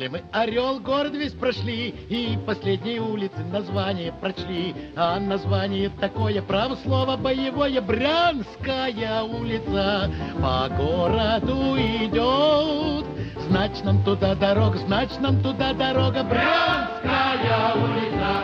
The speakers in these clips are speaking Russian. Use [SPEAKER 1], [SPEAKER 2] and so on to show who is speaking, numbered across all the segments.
[SPEAKER 1] Взяли мы Орел, город весь прошли И последние улицы название прочли А название такое, право слово боевое Брянская улица. По городу идет Значит нам туда дорога, значит нам туда дорога. Брянская улица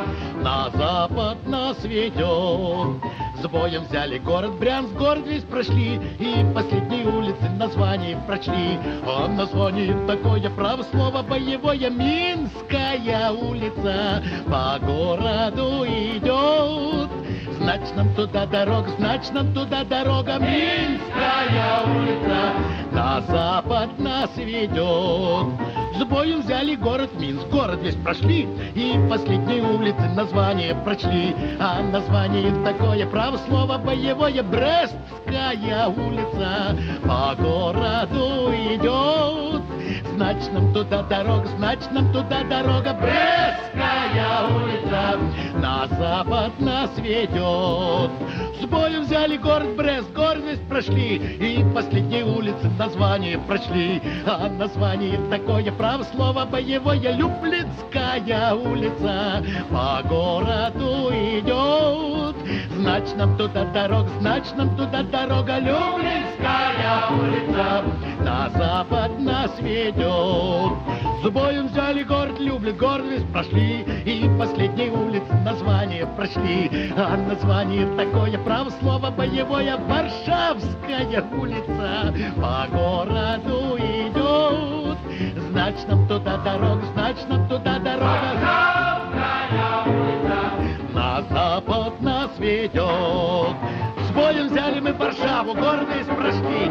[SPEAKER 1] на запад нас ведет. С боем взяли город Брянск, город весь прошли И последние улицы название прочли. А название такое, право слово боевое Минская улица по городу идет. Значит нам туда дорога, значит нам туда дорога. Минская улица на запад нас ведет с боем взяли город Минск, город весь прошли И последние улицы название прочли. А название такое, право слово боевое Брестская улица. По городу идет Значит нам туда дорога, значит нам туда дорога. Брестская улица на запад нас ведет. С боем взяли город Брест, город весь прошли И последние улицы название прочли А название такое, право слово боевое Люблинская улица по городу идет. Значит нам туда дорога, значит нам туда дорога Люблинская улица на запад нас ведет С боем взяли город Люблин, город весь прошли И последние улицы название прочли А название такое, право слово боевое Варшавская улица. По городу идет. Значит нам туда дорога, значит нам туда дорога. Варшавская улица. На запад нас ведет. С боем взяли мы Варшаву, город весь прошли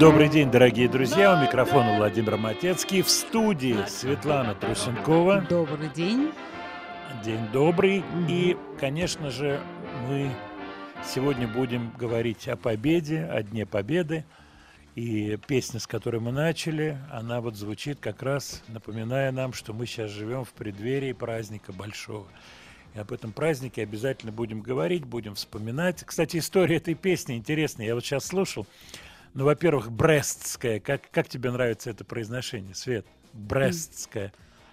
[SPEAKER 2] Добрый день, дорогие друзья. У микрофона Владимир Матецкий. В студии Светлана Трусенкова.
[SPEAKER 3] Добрый день.
[SPEAKER 2] День добрый. И, конечно же, мы сегодня будем говорить о победе, о Дне Победы. И песня, с которой мы начали, она вот звучит как раз, напоминая нам, что мы сейчас живем в преддверии праздника большого. И об этом празднике обязательно будем говорить, будем вспоминать. Кстати, история этой песни интересная. Я вот сейчас слушал. Ну, во-первых, брестская. Как, как тебе нравится это произношение, Свет? Брестская.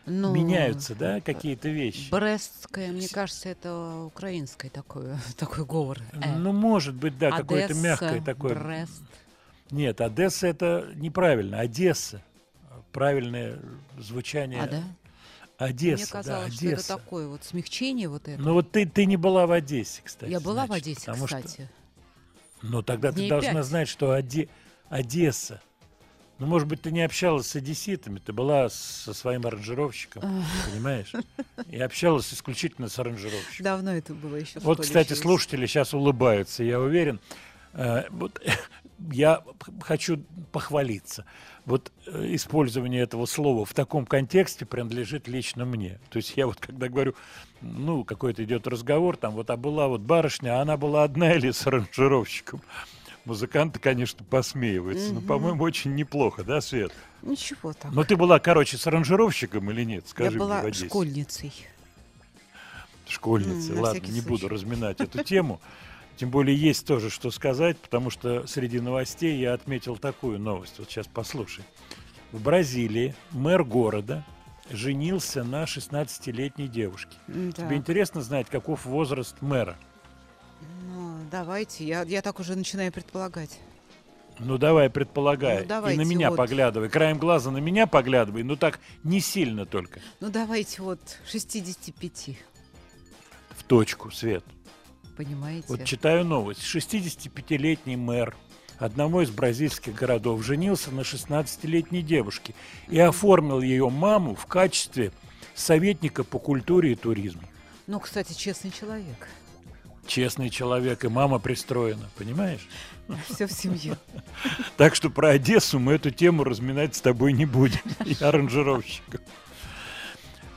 [SPEAKER 2] Ну, Меняются, да, какие-то вещи?
[SPEAKER 3] Брестская, мне кажется, это украинское такое, такой говор. Э.
[SPEAKER 2] Ну, может быть, да, какое-то мягкое такое.
[SPEAKER 3] Брест.
[SPEAKER 2] Нет, Одесса это неправильно, Одесса. Правильное звучание.
[SPEAKER 3] А, да?
[SPEAKER 2] Одесса,
[SPEAKER 3] Мне казалось,
[SPEAKER 2] да,
[SPEAKER 3] что
[SPEAKER 2] Одесса.
[SPEAKER 3] это такое вот смягчение вот это.
[SPEAKER 2] Ну вот ты, ты не была в Одессе, кстати.
[SPEAKER 3] Я была
[SPEAKER 2] значит,
[SPEAKER 3] в Одессе, кстати.
[SPEAKER 2] Что... Ну тогда
[SPEAKER 3] Дней
[SPEAKER 2] ты должна
[SPEAKER 3] пять.
[SPEAKER 2] знать, что Оде... Одесса. Ну, может быть, ты не общалась с одесситами, ты была со своим аранжировщиком, понимаешь? И общалась исключительно с аранжировщиком.
[SPEAKER 3] Давно это было еще.
[SPEAKER 2] Вот, кстати, слушатели сейчас улыбаются, я уверен. Э, Вот, я хочу похвалиться. Вот э, использование этого слова в таком контексте принадлежит лично мне. То есть я вот когда говорю, ну, какой-то идет разговор, там вот, а была вот барышня, а она была одна или с аранжировщиком. Музыканты, конечно, посмеиваются, но, по-моему, очень неплохо, да, Свет?
[SPEAKER 3] Ничего так.
[SPEAKER 2] Но ты была, короче, с аранжировщиком или нет?
[SPEAKER 3] Я
[SPEAKER 2] Скажи мне в
[SPEAKER 3] была
[SPEAKER 2] Одессе.
[SPEAKER 3] школьницей. на
[SPEAKER 2] Ладно, не буду
[SPEAKER 3] случай.
[SPEAKER 2] разминать эту тему. Тем более есть тоже что сказать, потому что среди новостей я отметил такую новость. Вот сейчас послушай. В Бразилии мэр города женился на 16-летней девушке.
[SPEAKER 3] М,
[SPEAKER 2] Тебе интересно знать, каков возраст мэра?
[SPEAKER 3] Ну, давайте, я, я так уже начинаю предполагать.
[SPEAKER 2] Ну давай, предполагай.
[SPEAKER 3] Ну,
[SPEAKER 2] И на
[SPEAKER 3] давайте
[SPEAKER 2] меня
[SPEAKER 3] вот.
[SPEAKER 2] поглядывай. Краем глаза на меня поглядывай, но так не сильно только.
[SPEAKER 3] Ну, давайте вот 65,
[SPEAKER 2] В точку, Свет.
[SPEAKER 3] Понимаете?
[SPEAKER 2] Вот читаю новость. 65-летний мэр одного из бразильских городов женился на 16-летней девушке и оформил ее маму в качестве советника по культуре и туризму.
[SPEAKER 3] Ну, кстати, честный человек.
[SPEAKER 2] честный человек, и мама пристроена, понимаешь?
[SPEAKER 3] Все в семье.
[SPEAKER 2] Так что про Одессу мы эту тему разминать с тобой не будем, и аранжировщиков.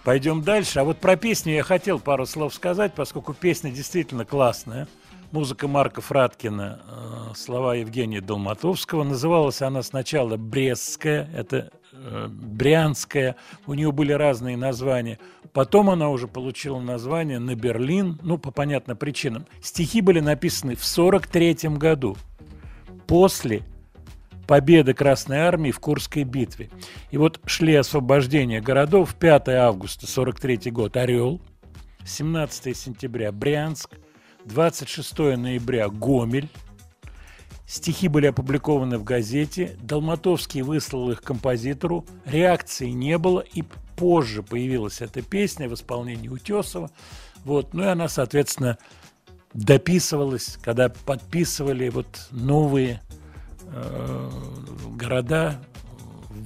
[SPEAKER 2] Пойдем дальше. А вот про песню я хотел пару слов сказать, поскольку песня действительно классная. Музыка Марка Фраткина, э, слова Евгения Долматовского. Называлась она сначала «Брестская», это э, «Брянская». У нее были разные названия. Потом она уже получила название «На Берлин», ну, по понятным причинам. Стихи были написаны в 1943 году, после победы Красной Армии в Курской битве. И вот шли освобождения городов. 5 августа 43 год – Орел. 17 сентября – Брянск. 26 ноября «Гомель». Стихи были опубликованы в газете. Долматовский выслал их композитору. Реакции не было, и позже появилась эта песня в исполнении Утесова. Вот. Ну и она, соответственно, дописывалась, когда подписывали вот новые города,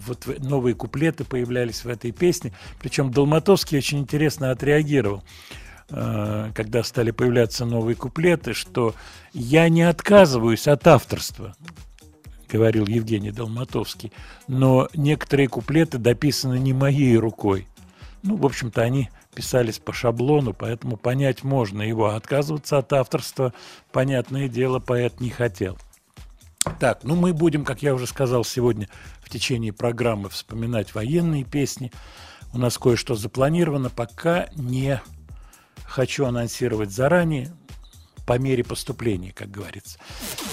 [SPEAKER 2] вот новые куплеты появлялись в этой песне. Причем Долматовский очень интересно отреагировал. Э, когда стали появляться новые куплеты, что я не отказываюсь от авторства, говорил Евгений Долматовский, но некоторые куплеты дописаны не моей рукой. Ну, в общем-то, они писались по шаблону, поэтому понять можно его. Отказываться от авторства, понятное дело, поэт не хотел. Так, ну мы будем, как я уже сказал сегодня, в течение программы вспоминать военные песни. У нас кое-что запланировано, пока не хочу анонсировать заранее, по мере поступления, как говорится.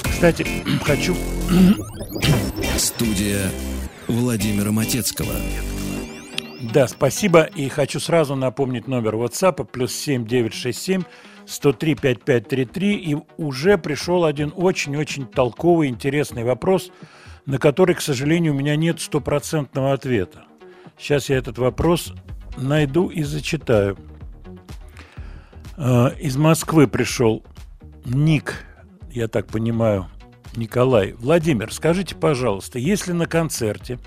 [SPEAKER 2] Кстати, хочу...
[SPEAKER 4] Студия Владимира Матецкого.
[SPEAKER 2] Да, спасибо. И хочу сразу напомнить номер WhatsApp плюс 7967 103 5533. И уже пришел один очень-очень толковый, интересный вопрос, на который, к сожалению, у меня нет стопроцентного ответа. Сейчас я этот вопрос найду и зачитаю. Э, из Москвы пришел Ник, я так понимаю, Николай. Владимир, скажите, пожалуйста, если на концерте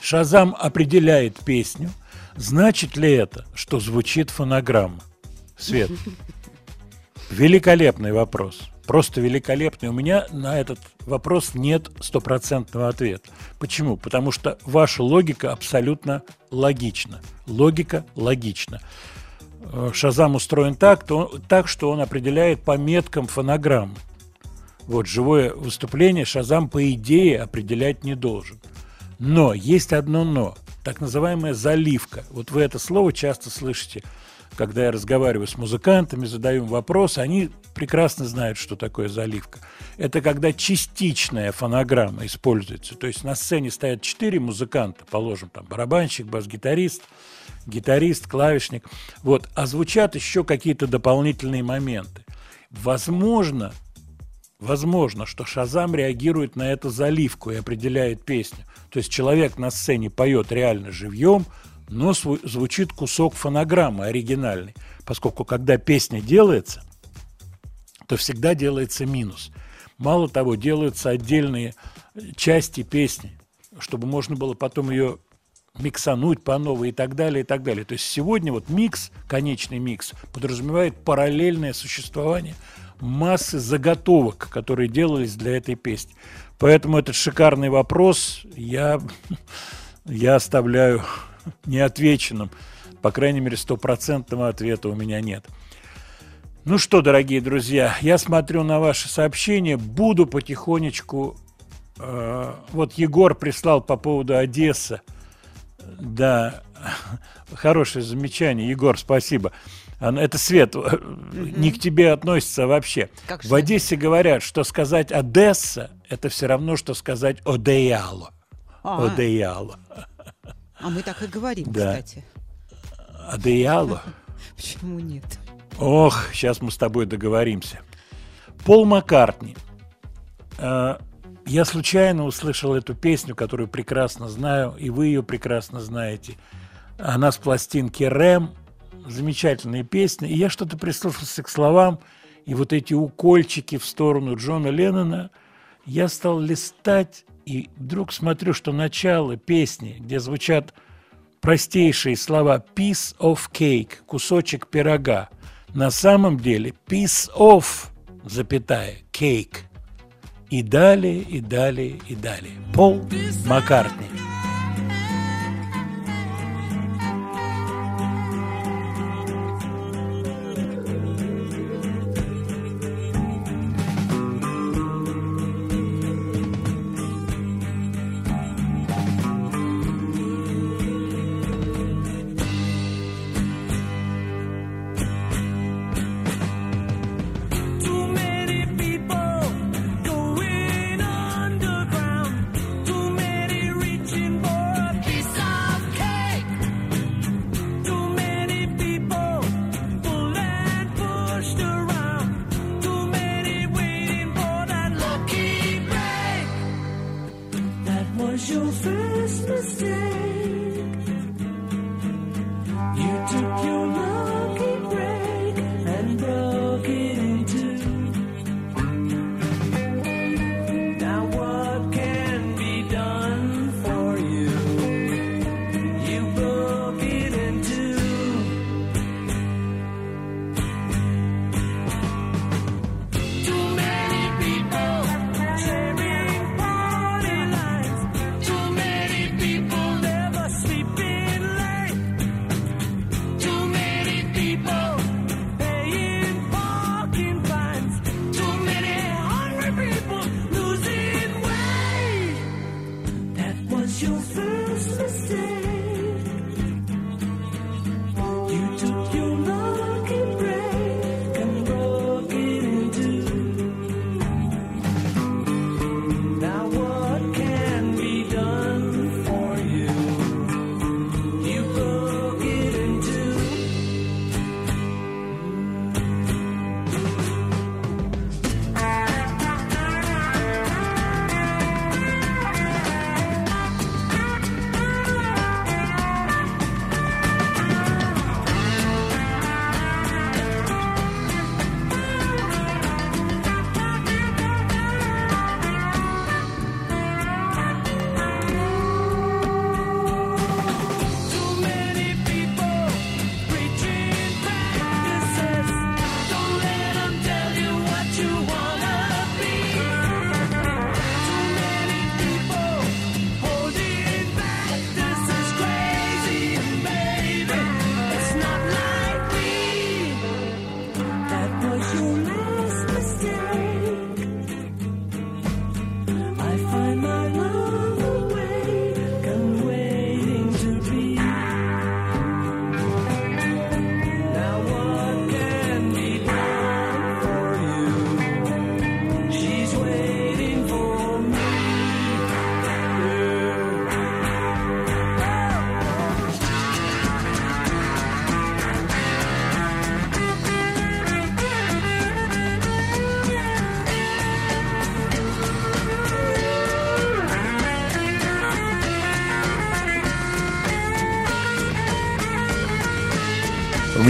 [SPEAKER 2] Шазам определяет песню, значит ли это, что звучит фонограмма? Свет. Великолепный вопрос. Просто великолепный. У меня на этот вопрос нет стопроцентного ответа. Почему? Потому что ваша логика абсолютно логична. Логика логична. Э, Шазам устроен так, то, так, что он определяет по меткам фонограммы. Вот живое выступление Шазам по идее определять не должен. Но есть одно но, так называемая заливка. Вот вы это слово часто слышите, когда я разговариваю с музыкантами, задаю им вопрос, они прекрасно знают, что такое заливка. Это когда частичная фонограмма используется. То есть на сцене стоят четыре музыканта, положим, там барабанщик, бас-гитарист – гитарист, клавишник. Вот. А звучат еще какие-то дополнительные моменты. Возможно, возможно, что Шазам реагирует на эту заливку и определяет песню. То есть человек на сцене поет реально живьем, но звучит кусок фонограммы оригинальный. Поскольку когда песня делается, то всегда делается минус. Мало того, делаются отдельные части песни, чтобы можно было потом ее миксануть по новой и так далее, и так далее. То есть сегодня вот микс, конечный микс, подразумевает параллельное существование массы заготовок, которые делались для этой песни. Поэтому этот шикарный вопрос я, я оставляю неотвеченным. По крайней мере, стопроцентного ответа у меня нет. Ну что, дорогие друзья, я смотрю на ваши сообщения, буду потихонечку... Э, вот Егор прислал по поводу Одессы – да, хорошее замечание, Егор, спасибо. Это Свет, mm-hmm. не к тебе относится вообще. Как в Одессе говорят, что сказать Одесса – это все равно, что сказать Одеяло. А, Одеяло.
[SPEAKER 3] А мы так и говорим, да. кстати.
[SPEAKER 2] Одеяло?
[SPEAKER 3] Почему нет?
[SPEAKER 2] Ох, сейчас мы с тобой договоримся. Пол Маккартни э, я случайно услышал эту песню, которую прекрасно знаю, и вы ее прекрасно знаете. Она с пластинки «Рэм», замечательная песня, и я что-то прислушался к словам, и вот эти укольчики в сторону Джона Леннона, я стал листать, и вдруг смотрю, что начало песни, где звучат простейшие слова «piece of cake», «кусочек пирога», на самом деле piece of, запятая, cake. И далее, и далее, и далее. Пол Маккартни.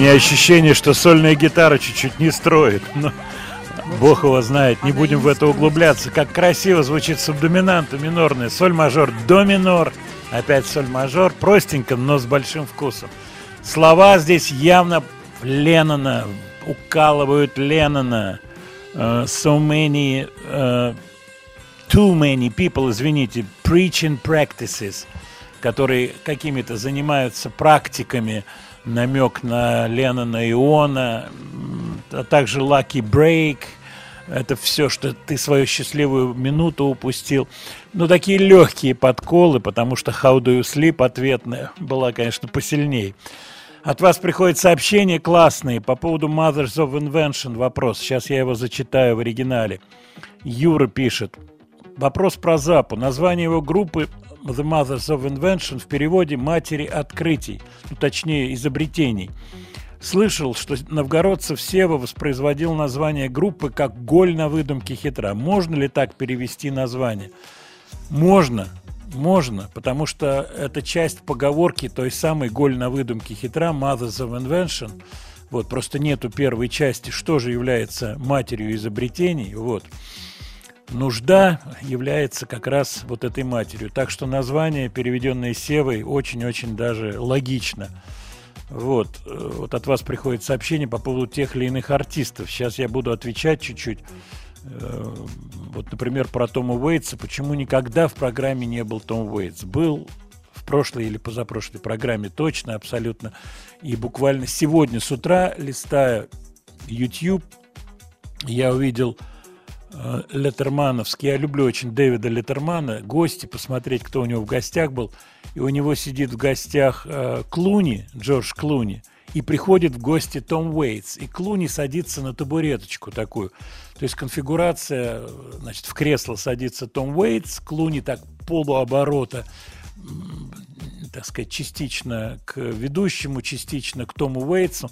[SPEAKER 2] Меня ощущение, что сольная гитара чуть-чуть не строит. Но бог его знает, не будем в это углубляться. Как красиво звучит субдоминанта минорная. Соль мажор, до минор. Опять соль мажор. Простенько, но с большим вкусом. Слова здесь явно Леннона, укалывают Леннона. Э, so many, э, too many people, извините, preaching practices, которые какими-то занимаются практиками, намек на Леннона Иона, а также Lucky Break. Это все, что ты свою счастливую минуту упустил. Ну, такие легкие подколы, потому что How Do You Sleep ответная была, конечно, посильней. От вас приходят сообщения классные по поводу Mothers of Invention. Вопрос. Сейчас я его зачитаю в оригинале. Юра пишет. Вопрос про Запу. Название его группы The Mothers of Invention в переводе «Матери открытий», ну, точнее, изобретений. Слышал, что новгородцев Сева воспроизводил название группы как «Голь на выдумке хитра». Можно ли так перевести название? Можно, можно, потому что это часть поговорки той самой «Голь на выдумке хитра» «Mothers of Invention». Вот, просто нету первой части, что же является матерью изобретений. Вот. Нужда является как раз вот этой матерью. Так что название, переведенное Севой, очень-очень даже логично. Вот, э, вот от вас приходит сообщение по поводу тех или иных артистов. Сейчас я буду отвечать чуть-чуть. Э, Вот, например, про Тома Уэйтса. Почему никогда в программе не был Том Уэйтс? Был в прошлой или позапрошлой программе точно, абсолютно. И буквально сегодня с утра, листая YouTube, я увидел Леттермановский. Я люблю очень Дэвида Леттермана. Гости, посмотреть, кто у него в гостях был. И у него сидит в гостях э, Клуни, Джордж Клуни. И приходит в гости Том Уэйтс. И Клуни садится на табуреточку такую. То есть конфигурация, э, значит, в кресло садится Том Уэйтс, Клуни так полуоборота, так сказать, частично к ведущему, частично к Тому Уэйтсу.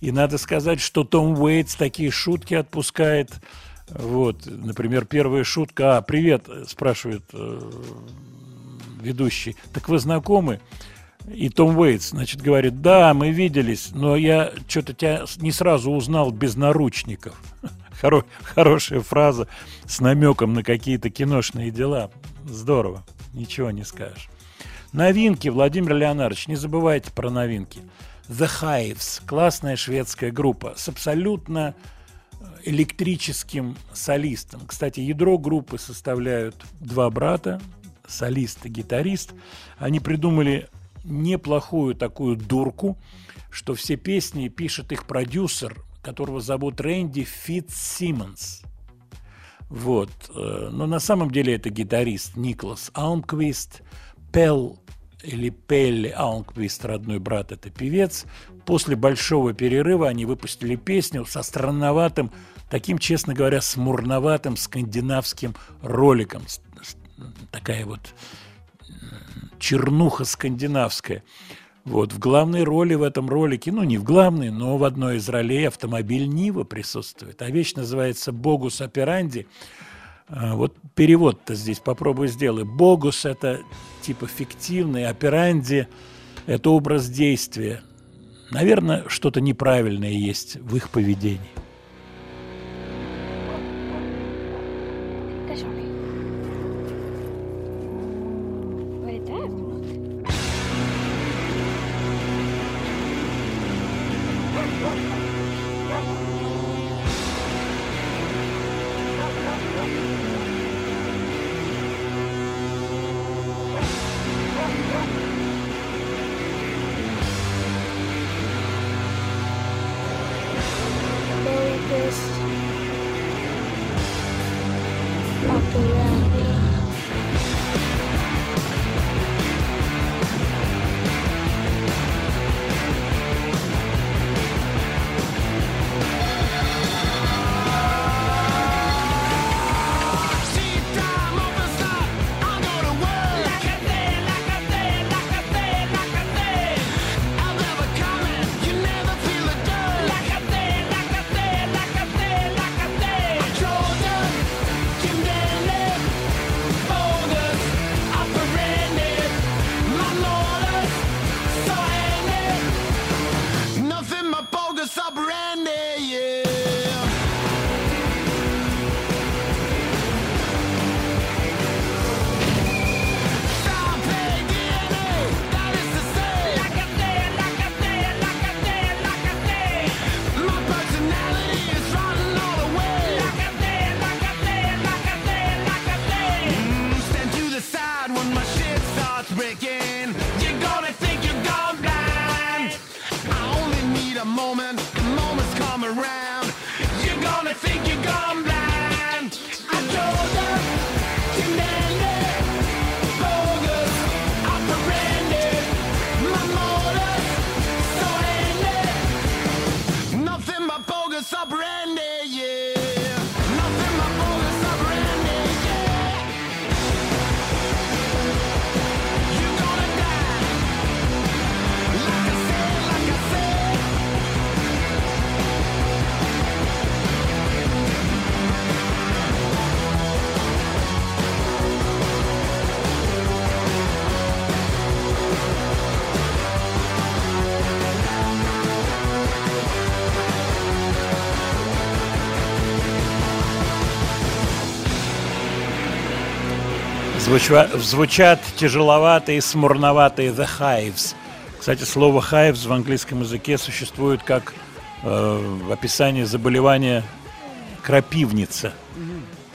[SPEAKER 2] И надо сказать, что Том Уэйтс такие шутки отпускает. Вот, например, первая шутка. А, привет, спрашивает э, ведущий. Так вы знакомы? И Том Уэйтс, значит, говорит, да, мы виделись, но я что-то тебя не сразу узнал без наручников. Хоро- хорошая фраза с намеком на какие-то киношные дела. Здорово, ничего не скажешь. Новинки, Владимир Леонардович, не забывайте про новинки. The Hives, классная шведская группа с абсолютно электрическим солистом. Кстати, ядро группы составляют два брата, солист и гитарист. Они придумали неплохую такую дурку, что все песни пишет их продюсер, которого зовут Рэнди Фитц Симмонс. Вот. э, Но на самом деле это гитарист Никлас Алмквист, Пел или Пелли Алмквист, родной брат, это певец. После большого перерыва они выпустили песню со странноватым, таким, честно говоря, смурноватым скандинавским роликом. Такая вот м, чернуха скандинавская. Вот, в главной роли в этом ролике, ну, не в главной, но в одной из ролей автомобиль Нива присутствует. А вещь называется «Богус операнди». А, Вот перевод-то здесь попробуй сделай. Богус – это типа фиктивный, операнди – это образ действия. Наверное, что-то неправильное есть в их поведении. Звуча- звучат тяжеловатые, смурноватые The Hives. Кстати, слово «хайвс» в английском языке существует как э, описание заболевания крапивница.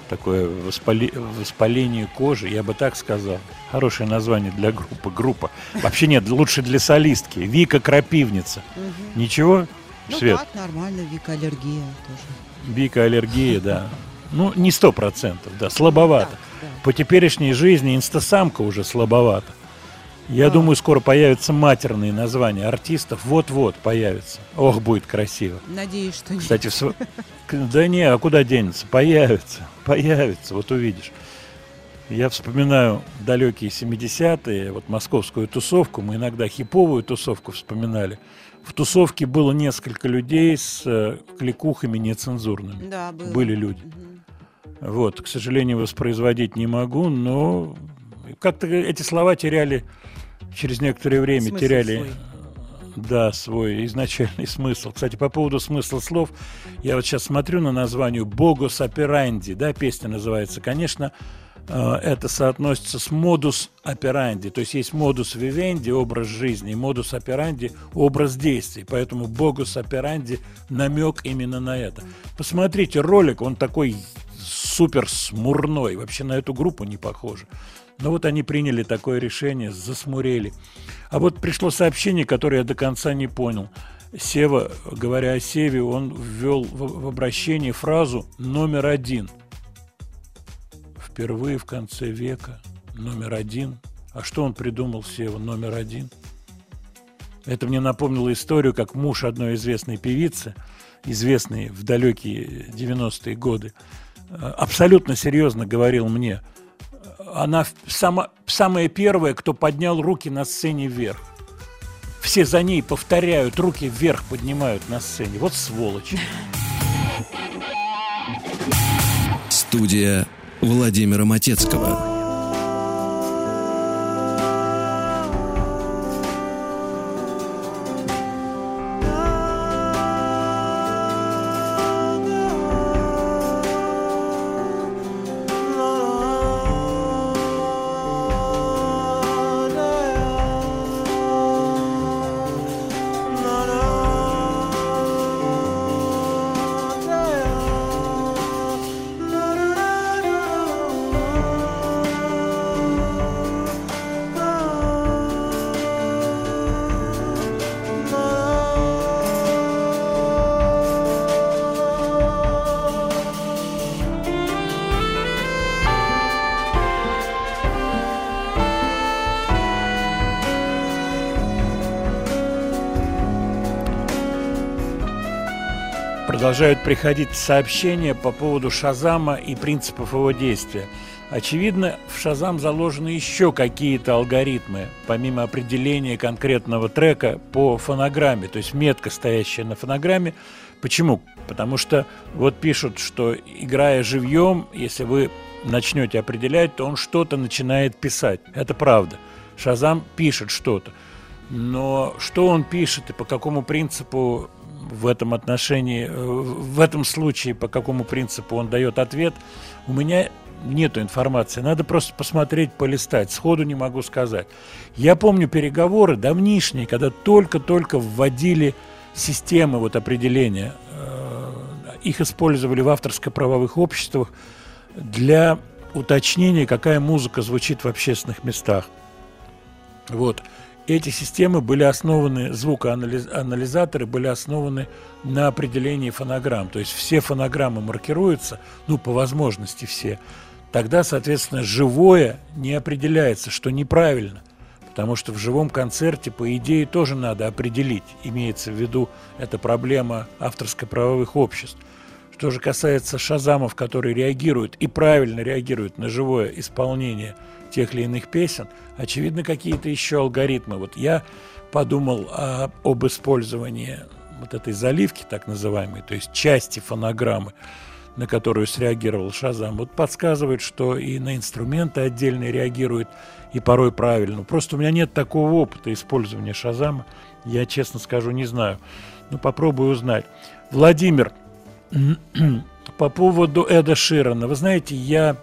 [SPEAKER 2] Такое воспали- воспаление кожи, я бы так сказал. Хорошее название для группы. Группа. Вообще нет, лучше для солистки. Вика Крапивница. Ничего?
[SPEAKER 3] Ну
[SPEAKER 2] Свет?
[SPEAKER 3] так, нормально, Вика, аллергия тоже.
[SPEAKER 2] Вика аллергия, да. Ну, не сто процентов, да, слабовато.
[SPEAKER 3] Так, да.
[SPEAKER 2] По теперешней жизни инстасамка уже слабовато. Я
[SPEAKER 3] Да.
[SPEAKER 2] думаю, скоро появятся матерные названия артистов. Вот-вот появятся. Ох, будет красиво.
[SPEAKER 3] Надеюсь, что нет.
[SPEAKER 2] Кстати, в да не, а куда денется? Появится, появится, вот увидишь. Я вспоминаю далекие 70-е, вот московскую тусовку, мы иногда хиповую тусовку вспоминали. В тусовке было несколько людей с э, кликухами нецензурными.
[SPEAKER 3] Да, было.
[SPEAKER 2] Были люди.
[SPEAKER 3] Мгм.
[SPEAKER 2] Вот, к сожалению, воспроизводить не могу, но как-то эти слова теряли через некоторое время,
[SPEAKER 3] Смысл
[SPEAKER 2] теряли,
[SPEAKER 3] свой.
[SPEAKER 2] да, свой изначальный смысл. Кстати, по поводу смысла слов, я вот сейчас смотрю на название «Богос операнди», да, песня называется. Конечно, э, это соотносится с модус операнди, то есть есть модус вивенди, образ жизни, и модус операнди, образ действий. Поэтому богус операнди намек именно на это. Посмотрите ролик, он такой супер смурной, вообще на эту группу не похоже. Но вот они приняли такое решение, засмурели. А вот пришло сообщение, которое я до конца не понял. Сева, говоря о Севе, он ввел в, обращение фразу «номер один». Впервые в конце века номер один. А что он придумал, Сева, номер один? Это мне напомнило историю, как муж одной известной певицы, известной в далекие 90-е годы, абсолютно серьезно говорил мне, она сама, самая первая, кто поднял руки на сцене вверх. Все за ней повторяют, руки вверх поднимают на сцене. Вот сволочь.
[SPEAKER 4] Студия Владимира Матецкого.
[SPEAKER 2] Продолжают приходить сообщения по поводу Шазама и принципов его действия. Очевидно, в Шазам заложены еще какие-то алгоритмы, помимо определения конкретного трека по фонограмме, то есть метка, стоящая на фонограмме. Почему? Потому что вот пишут, что играя живьем, если вы начнете определять, то он что-то начинает писать. Это правда. Шазам пишет что-то. Но что он пишет и по какому принципу в этом отношении, э, в этом случае, по какому принципу он дает ответ, у меня нету информации. Надо просто посмотреть, полистать. Сходу не могу сказать. Я помню переговоры давнишние, когда только-только вводили системы вот определения. Э, Их использовали в авторско-правовых обществах для уточнения, какая музыка звучит в общественных местах. Вот. Эти системы были основаны, звукоанализаторы были основаны на определении фонограмм. То есть все фонограммы маркируются, ну, по возможности все. Тогда, соответственно, живое не определяется, что неправильно. Потому что в живом концерте, по идее, тоже надо определить. Имеется в виду эта проблема авторско-правовых обществ. Что же касается шазамов, которые реагируют и правильно реагируют на живое исполнение тех или иных песен, очевидно, какие-то еще алгоритмы. Вот я подумал о- об использовании вот этой заливки, так называемой, то есть части фонограммы, на которую среагировал Шазам, вот подсказывает, что и на инструменты отдельно реагирует, и порой правильно. Просто у меня нет такого опыта использования Шазама, я, честно скажу, не знаю. Ну, попробую узнать. Владимир, по поводу Эда Ширана. Вы знаете, я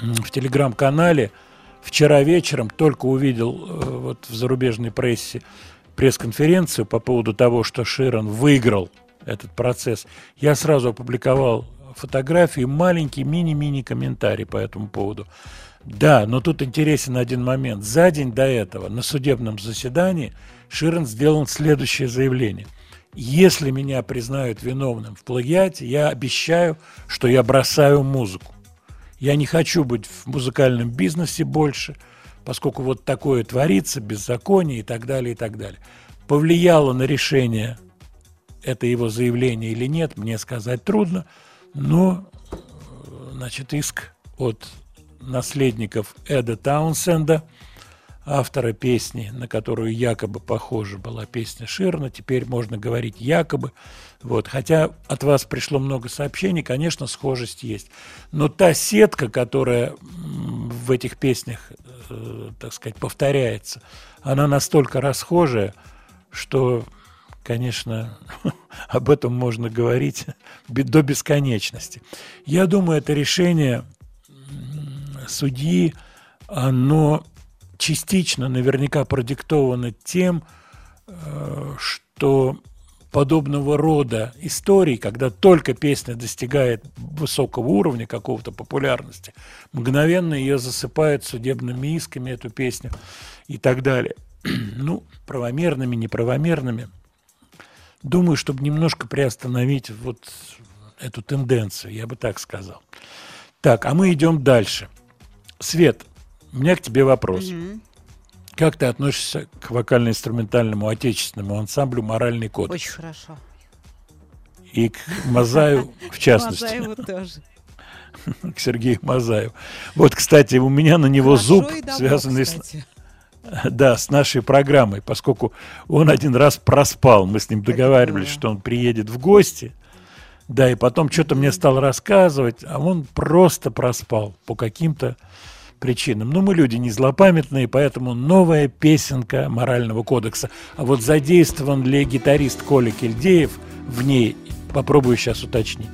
[SPEAKER 2] в телеграм-канале вчера вечером только увидел э, вот в зарубежной прессе пресс-конференцию по поводу того, что Широн выиграл этот процесс, я сразу опубликовал фотографии, маленький мини-мини комментарий по этому поводу. Да, но тут интересен один момент. За день до этого на судебном заседании Широн сделал следующее заявление. Если меня признают виновным в плагиате, я обещаю, что я бросаю музыку. Я не хочу быть в музыкальном бизнесе больше, поскольку вот такое творится, беззаконие и так далее, и так далее. Повлияло на решение это его заявление или нет, мне сказать трудно, но, значит, иск от наследников Эда Таунсенда, автора песни, на которую якобы похожа была песня Ширна, теперь можно говорить якобы, вот, хотя от вас пришло много сообщений, конечно, схожесть есть. Но та сетка, которая в этих песнях, э, так сказать, повторяется, она настолько расхожая, что, конечно, об этом можно говорить до бесконечности. Я думаю, это решение судьи, оно частично наверняка продиктовано тем, э, что подобного рода историй, когда только песня достигает высокого уровня какого-то популярности, мгновенно ее засыпают судебными исками, эту песню и так далее. Ну, правомерными, неправомерными. Думаю, чтобы немножко приостановить вот эту тенденцию, я бы так сказал. Так, а мы идем дальше. Свет, у меня к тебе вопрос.
[SPEAKER 3] Мгм.
[SPEAKER 2] Как ты относишься к вокально-инструментальному отечественному ансамблю «Моральный кодекс»
[SPEAKER 3] Очень хорошо.
[SPEAKER 2] и к Мазаю в частности,
[SPEAKER 3] Мазаеву тоже.
[SPEAKER 2] к Сергею Мазаю. Вот, кстати, у меня на него
[SPEAKER 3] Хорошо
[SPEAKER 2] зуб,
[SPEAKER 3] давно,
[SPEAKER 2] связанный с, да, с нашей программой, поскольку он один раз проспал. Мы с ним договаривались, что он приедет в гости. Да, и потом что-то мне стал рассказывать, а он просто проспал по каким-то причинам. Ну, мы люди не злопамятные, поэтому новая песенка морального кодекса. А вот задействован ли гитарист Коля Кельдеев в ней, попробую сейчас уточнить.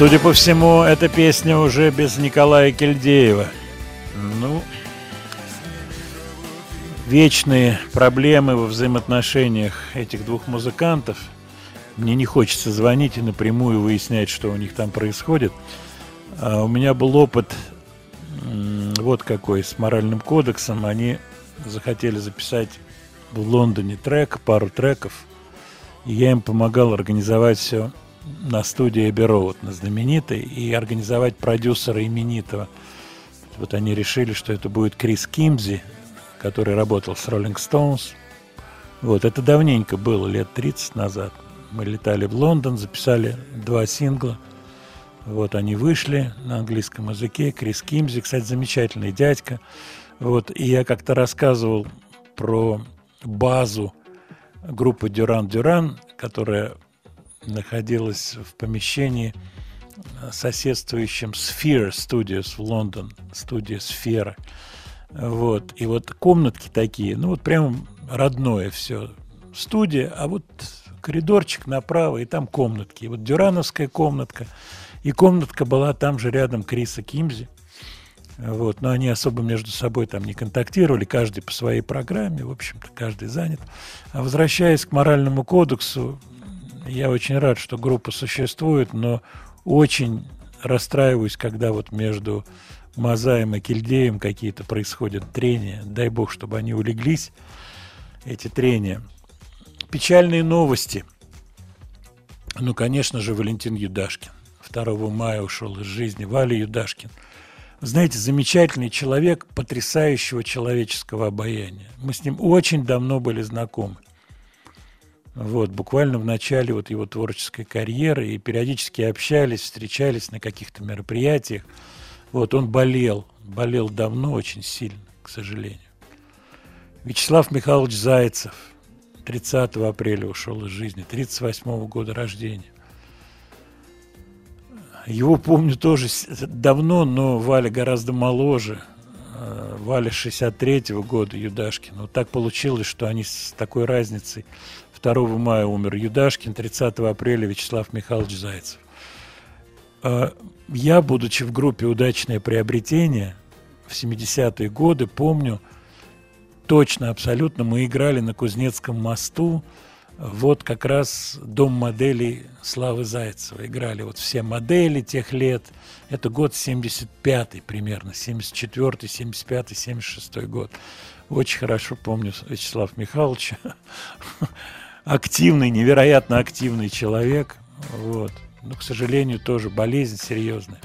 [SPEAKER 2] Судя по всему, эта песня уже без Николая Кельдеева. Ну, вечные проблемы во взаимоотношениях этих двух музыкантов. Мне не хочется звонить и напрямую выяснять, что у них там происходит. А у меня был опыт вот какой с моральным кодексом. Они захотели записать в Лондоне трек, пару треков. И я им помогал организовать все на студии Эбби Роуд, на знаменитой, и организовать продюсера именитого. Вот они решили, что это будет Крис Кимзи, который работал с Rolling Stones. Вот, это давненько было, лет 30 назад. Мы летали в Лондон, записали два сингла. Вот они вышли на английском языке. Крис Кимзи, кстати, замечательный дядька. Вот, и я как-то рассказывал про базу группы Дюран Дюран, которая находилась в помещении, э, соседствующем Sphere Studios в Лондон, студия Сфера. Вот. И вот комнатки такие, ну вот прям родное все. Студия, а вот коридорчик направо, и там комнатки. И вот Дюрановская комнатка. И комнатка была там же рядом Криса Кимзи. Вот, но они особо между собой там не контактировали, каждый по своей программе, в общем-то, каждый занят. А возвращаясь к моральному кодексу, я очень рад, что группа существует, но очень расстраиваюсь, когда вот между Мазаем и Кильдеем какие-то происходят трения. Дай бог, чтобы они улеглись, эти трения. Печальные новости. Ну, конечно же, Валентин Юдашкин. 2 мая ушел из жизни Валя Юдашкин. Знаете, замечательный человек, потрясающего человеческого обаяния. Мы с ним очень давно были знакомы. Вот, буквально в начале вот его творческой карьеры и периодически общались, встречались на каких-то мероприятиях. Вот, он болел, болел давно, очень сильно, к сожалению. Вячеслав Михайлович Зайцев 30 апреля ушел из жизни, 38 года рождения. Его помню тоже давно, но Валя гораздо моложе. Э, Валя 63-го года, Юдашкин. Вот так получилось, что они с такой разницей 2 мая умер Юдашкин, 30 апреля Вячеслав Михайлович Зайцев. А, Я, будучи в группе «Удачное приобретение» в 70-е годы, помню, точно, абсолютно, мы играли на Кузнецком мосту, вот как раз дом моделей Славы Зайцева. Играли вот все модели тех лет. Это год 75 примерно, 74 75 76 год. Очень хорошо помню Вячеслав Михайловича. Активный, невероятно активный человек. Вот. Но, к сожалению, тоже болезнь серьезная.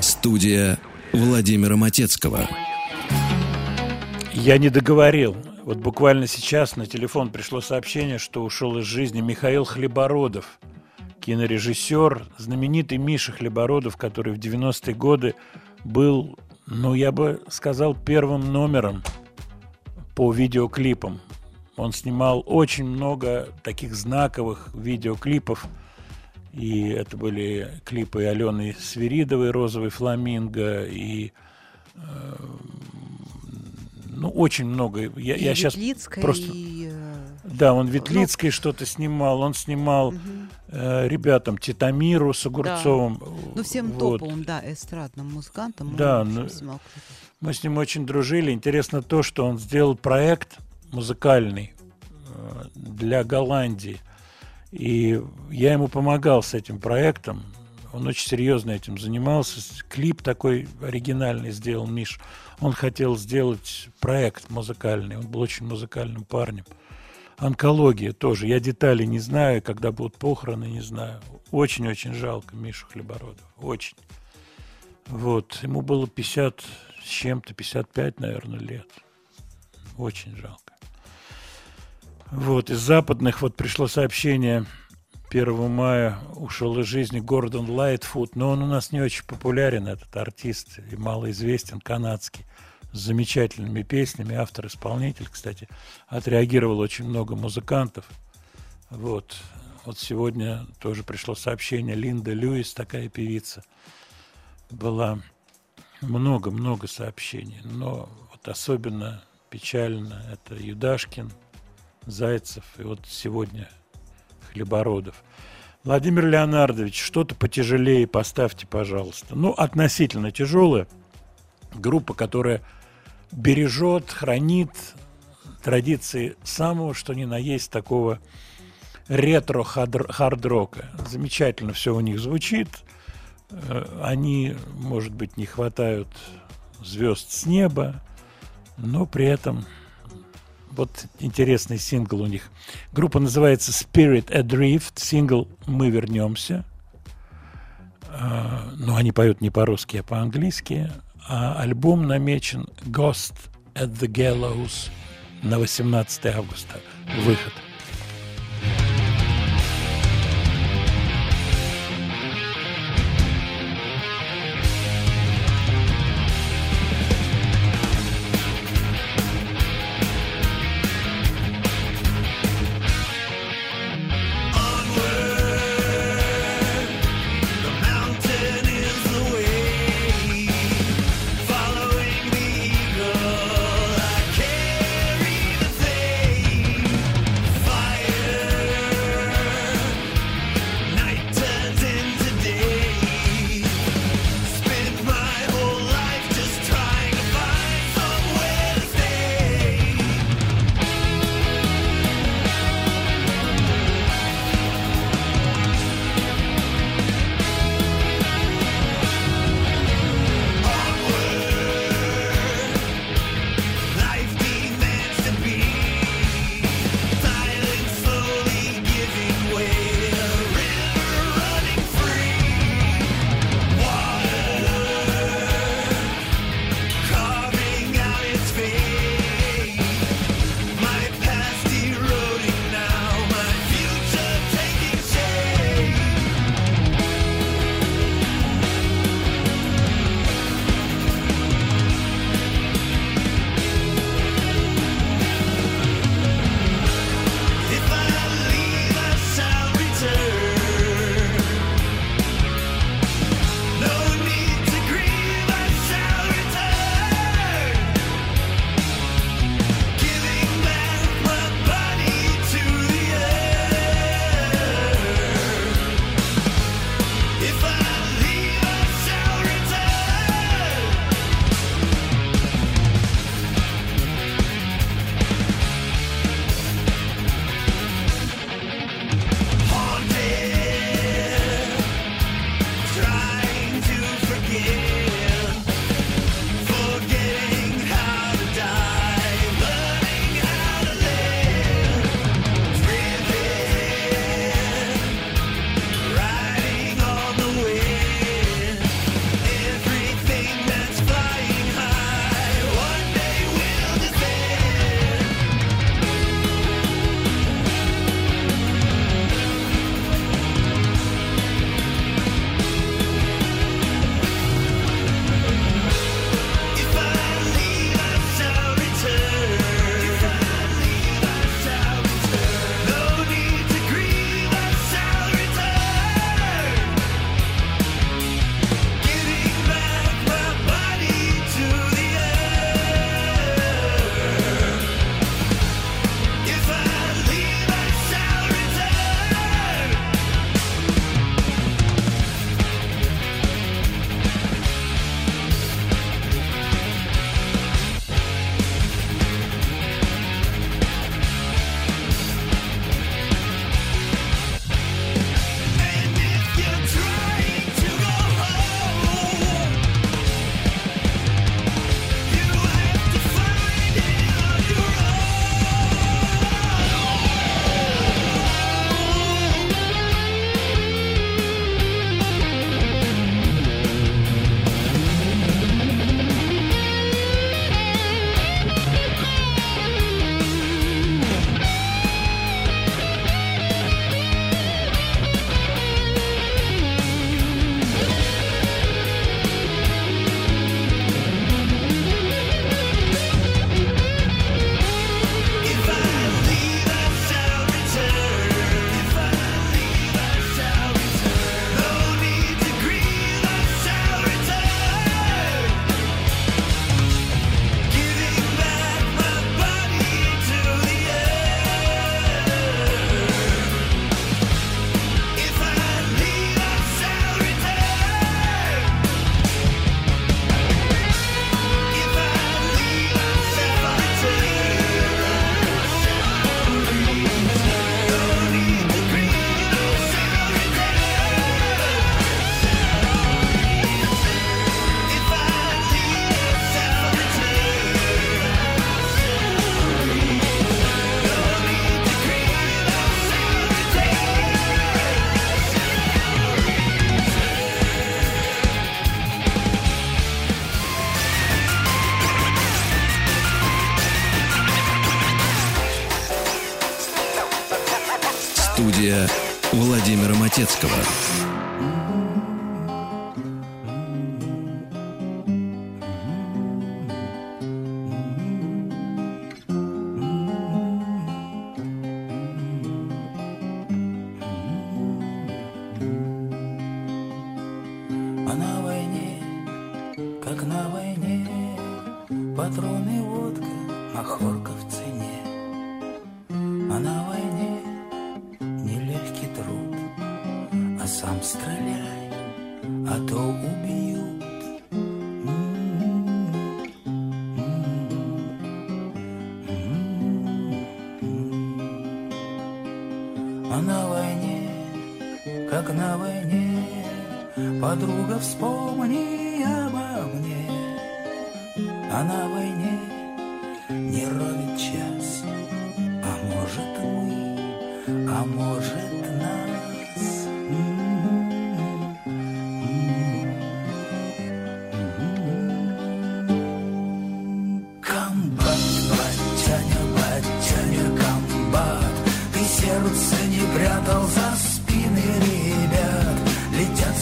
[SPEAKER 4] Студия Владимира Матецкого.
[SPEAKER 2] Я не договорил. Вот буквально сейчас на телефон пришло сообщение, что ушел из жизни Михаил Хлебородов, кинорежиссер, знаменитый Миша Хлебородов, который в 90-е годы был, ну, я бы сказал, первым номером по видеоклипам. Он снимал очень много таких знаковых видеоклипов. И это были клипы Алены Свиридовой «Розовый фламинго» и э, ну, очень много. Я,
[SPEAKER 3] И
[SPEAKER 2] я сейчас просто...
[SPEAKER 3] и, э,
[SPEAKER 2] Да, он Ветлицкой что-то снимал, он снимал э, ребятам Титамиру с Огурцовым.
[SPEAKER 3] ну, всем
[SPEAKER 2] Вот.
[SPEAKER 3] топовым, да, эстрадным музыкантом. он,
[SPEAKER 2] Да,
[SPEAKER 3] общем,
[SPEAKER 2] ну,
[SPEAKER 3] снимал клипы.
[SPEAKER 2] Мы с ним очень дружили. Интересно то, что он сделал проект музыкальный э, для Голландии. И я ему помогал с этим проектом. Он очень серьезно этим занимался. Клип такой оригинальный сделал Миш. Он хотел сделать проект музыкальный. Он был очень музыкальным парнем. Онкология тоже. Я деталей не знаю, когда будут похороны, не знаю. Очень-очень жалко Мишу Хлебородова. Очень. Вот. Ему было 50 с чем-то, 55, наверное, лет. Очень жалко. Вот. Из западных вот пришло сообщение 1 мая ушел из жизни Гордон Лайтфуд, но он у нас не очень популярен, этот артист, и малоизвестен, канадский, с замечательными песнями, автор-исполнитель, кстати, отреагировал очень много музыкантов. Вот. Вот сегодня тоже пришло сообщение, Линда Льюис, такая певица, была много-много сообщений, но вот особенно печально это Юдашкин, Зайцев и вот сегодня Хлебородов. Владимир Леонардович, что-то потяжелее поставьте, пожалуйста. Ну, относительно тяжелая группа, которая бережет, хранит традиции самого, что ни на есть, такого ретро-хард-рока. Замечательно все у них звучит. Э, Они, может быть, не хватают звезд с неба, но при этом вот интересный сингл у них. Группа называется Spirit Adrift. Сингл «Мы вернемся». А, Но они поют не по-русски, а по-английски. А альбом намечен Ghost at the Gallows на 18 августа. Выход.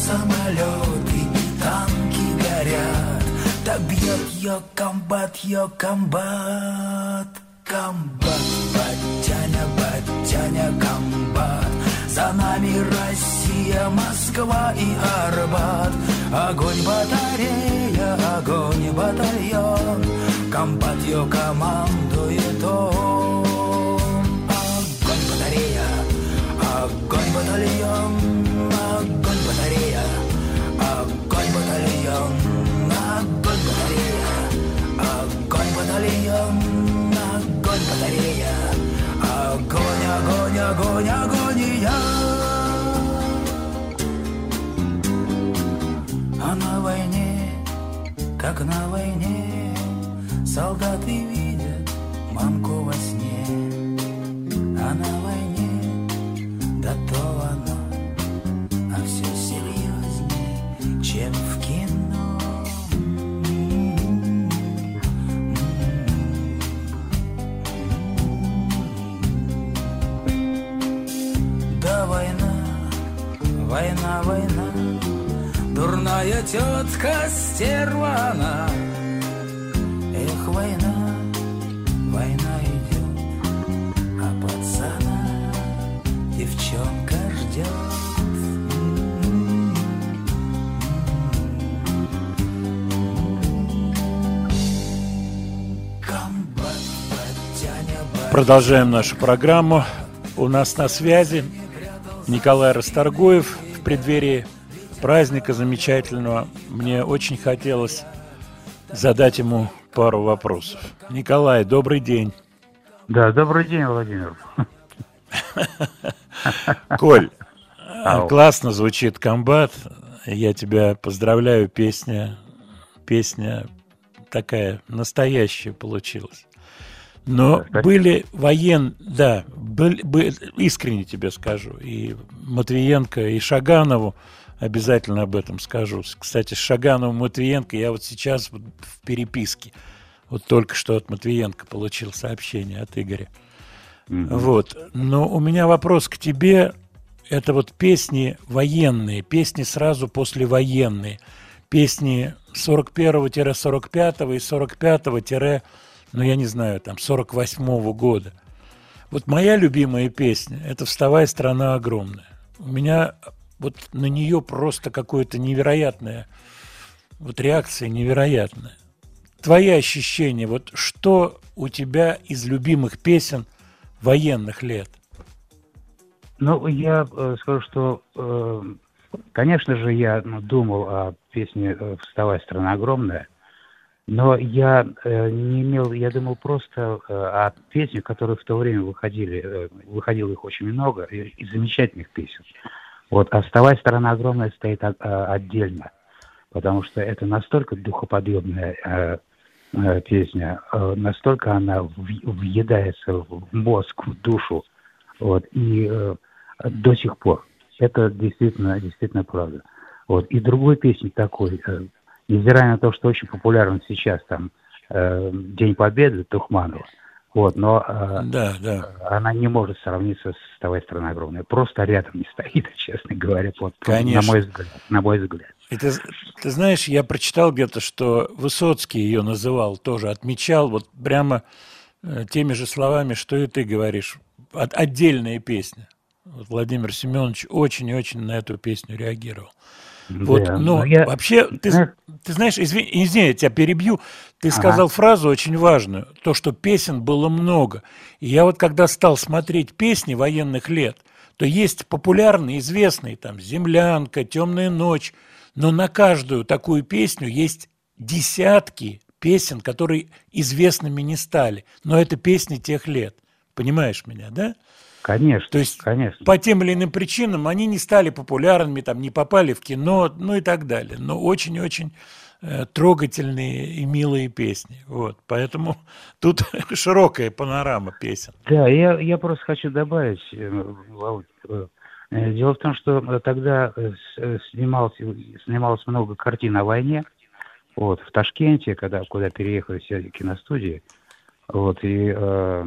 [SPEAKER 5] Самолеты танки горят. Да бьет ее комбат, ее комбат. Комбат, батяня, батяня, комбат. За нами Россия, Москва и Арбат. Огонь батарея, огонь батальон. Комбат ее командует он. Огонь батарея, огонь батальон огонь батальон Огонь батарея, огонь, огонь, огонь, агония. А на войне, как на войне Солдаты видят мамку во сне. А на войне, Дурная тетка стерва она Эх, война, война идет А пацана девчонка ждет
[SPEAKER 2] Продолжаем нашу программу. У нас на связи Николай Расторгуев в преддверии праздника замечательного. Мне очень хотелось задать ему пару вопросов. Николай, добрый день.
[SPEAKER 6] Да, добрый день, Владимир.
[SPEAKER 2] Коль, классно звучит комбат. Я тебя поздравляю, песня, песня такая настоящая получилась. Но
[SPEAKER 6] Спасибо.
[SPEAKER 2] были воен, да, были, были- искренне тебе скажу, и Матвиенко, и Шаганову обязательно об этом скажу. Кстати, с Шагановым Матвиенко я вот сейчас в переписке, вот только что от Матвиенко получил сообщение от Игоря. Вот. Но у меня вопрос к тебе. Это вот песни военные, песни сразу послевоенные, песни 41-45 и 45 ну я не знаю, там 48 года. Вот моя любимая песня – это «Вставай, страна огромная». У меня вот на нее просто какое-то невероятное, вот реакция невероятная. Твои ощущения, вот что у тебя из любимых песен военных лет?
[SPEAKER 6] Ну, я э, скажу, что, э, конечно же, я ну, думал о песне э, «Вставай, страна огромная», но я э, не имел, я думал просто э, о песнях, которые в то время выходили, э, выходило их очень много, и, и замечательных песен. Вот «А «Вставай, страна огромная» стоит о- о- отдельно, потому что это настолько духоподъемная э, э, песня, э, настолько она в- въедается в мозг, в душу, вот, и э, до сих пор. Это действительно, действительно правда. Вот. И другой песни такой, э, невзирая на то, что очень популярен сейчас там э, День Победы Тухманова, Вот, но э,
[SPEAKER 2] Да, да.
[SPEAKER 6] она не может сравниться с «Вставай, страна огромная». Просто рядом не стоит, честно говоря. Вот,
[SPEAKER 2] Конечно.
[SPEAKER 6] На мой взгляд. На мой взгляд.
[SPEAKER 2] И ты, ты знаешь, я прочитал где-то, что Высоцкий ее называл, тоже отмечал вот прямо э, теми же словами, что и ты говоришь. От- отдельная песня. Вот Владимир Семенович очень и очень на эту песню реагировал. Вот,
[SPEAKER 6] Да,
[SPEAKER 2] но
[SPEAKER 6] но я-
[SPEAKER 2] вообще, ты,
[SPEAKER 6] знаешь-
[SPEAKER 2] ты знаешь, извини, извини, я тебя перебью, ты
[SPEAKER 6] Ага.
[SPEAKER 2] сказал фразу очень важную, то, что песен было много. И я вот когда стал смотреть песни военных лет, то есть популярные, известные, там, «Землянка», «Темная ночь», но на каждую такую песню есть десятки песен, которые известными не стали, но это песни тех лет. Понимаешь меня, да?
[SPEAKER 6] Конечно,
[SPEAKER 2] То есть
[SPEAKER 6] конечно.
[SPEAKER 2] по тем или иным причинам они не стали популярными, там, не попали в кино, ну и так далее. Но очень-очень э, трогательные и милые песни. Вот. Поэтому тут широкая панорама песен.
[SPEAKER 6] Да, я, я просто хочу добавить, э, э, дело в том, что тогда снималось, снималось много картин о войне, вот, в Ташкенте, когда, куда переехали все киностудии, вот, и э,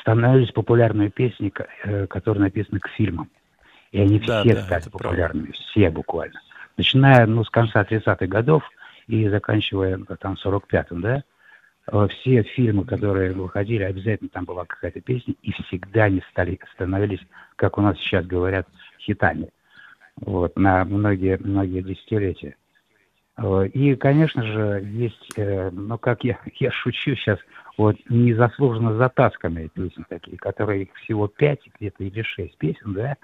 [SPEAKER 6] становились популярные песни, э, которые написаны к фильмам. И они
[SPEAKER 2] Да,
[SPEAKER 6] все
[SPEAKER 2] да,
[SPEAKER 6] стали популярными, все буквально. Начиная, ну, с конца 30-х годов и заканчивая э, там 45-м, да, э, все фильмы, которые выходили, обязательно там была какая-то песня, и всегда они стали, становились, как у нас сейчас говорят, хитами. Вот, на многие, многие десятилетия. Э, И, конечно же, есть, э, ну, как я, я шучу сейчас, вот незаслуженно затасканные песни такие, которые их всего пять где-то или шесть песен, да,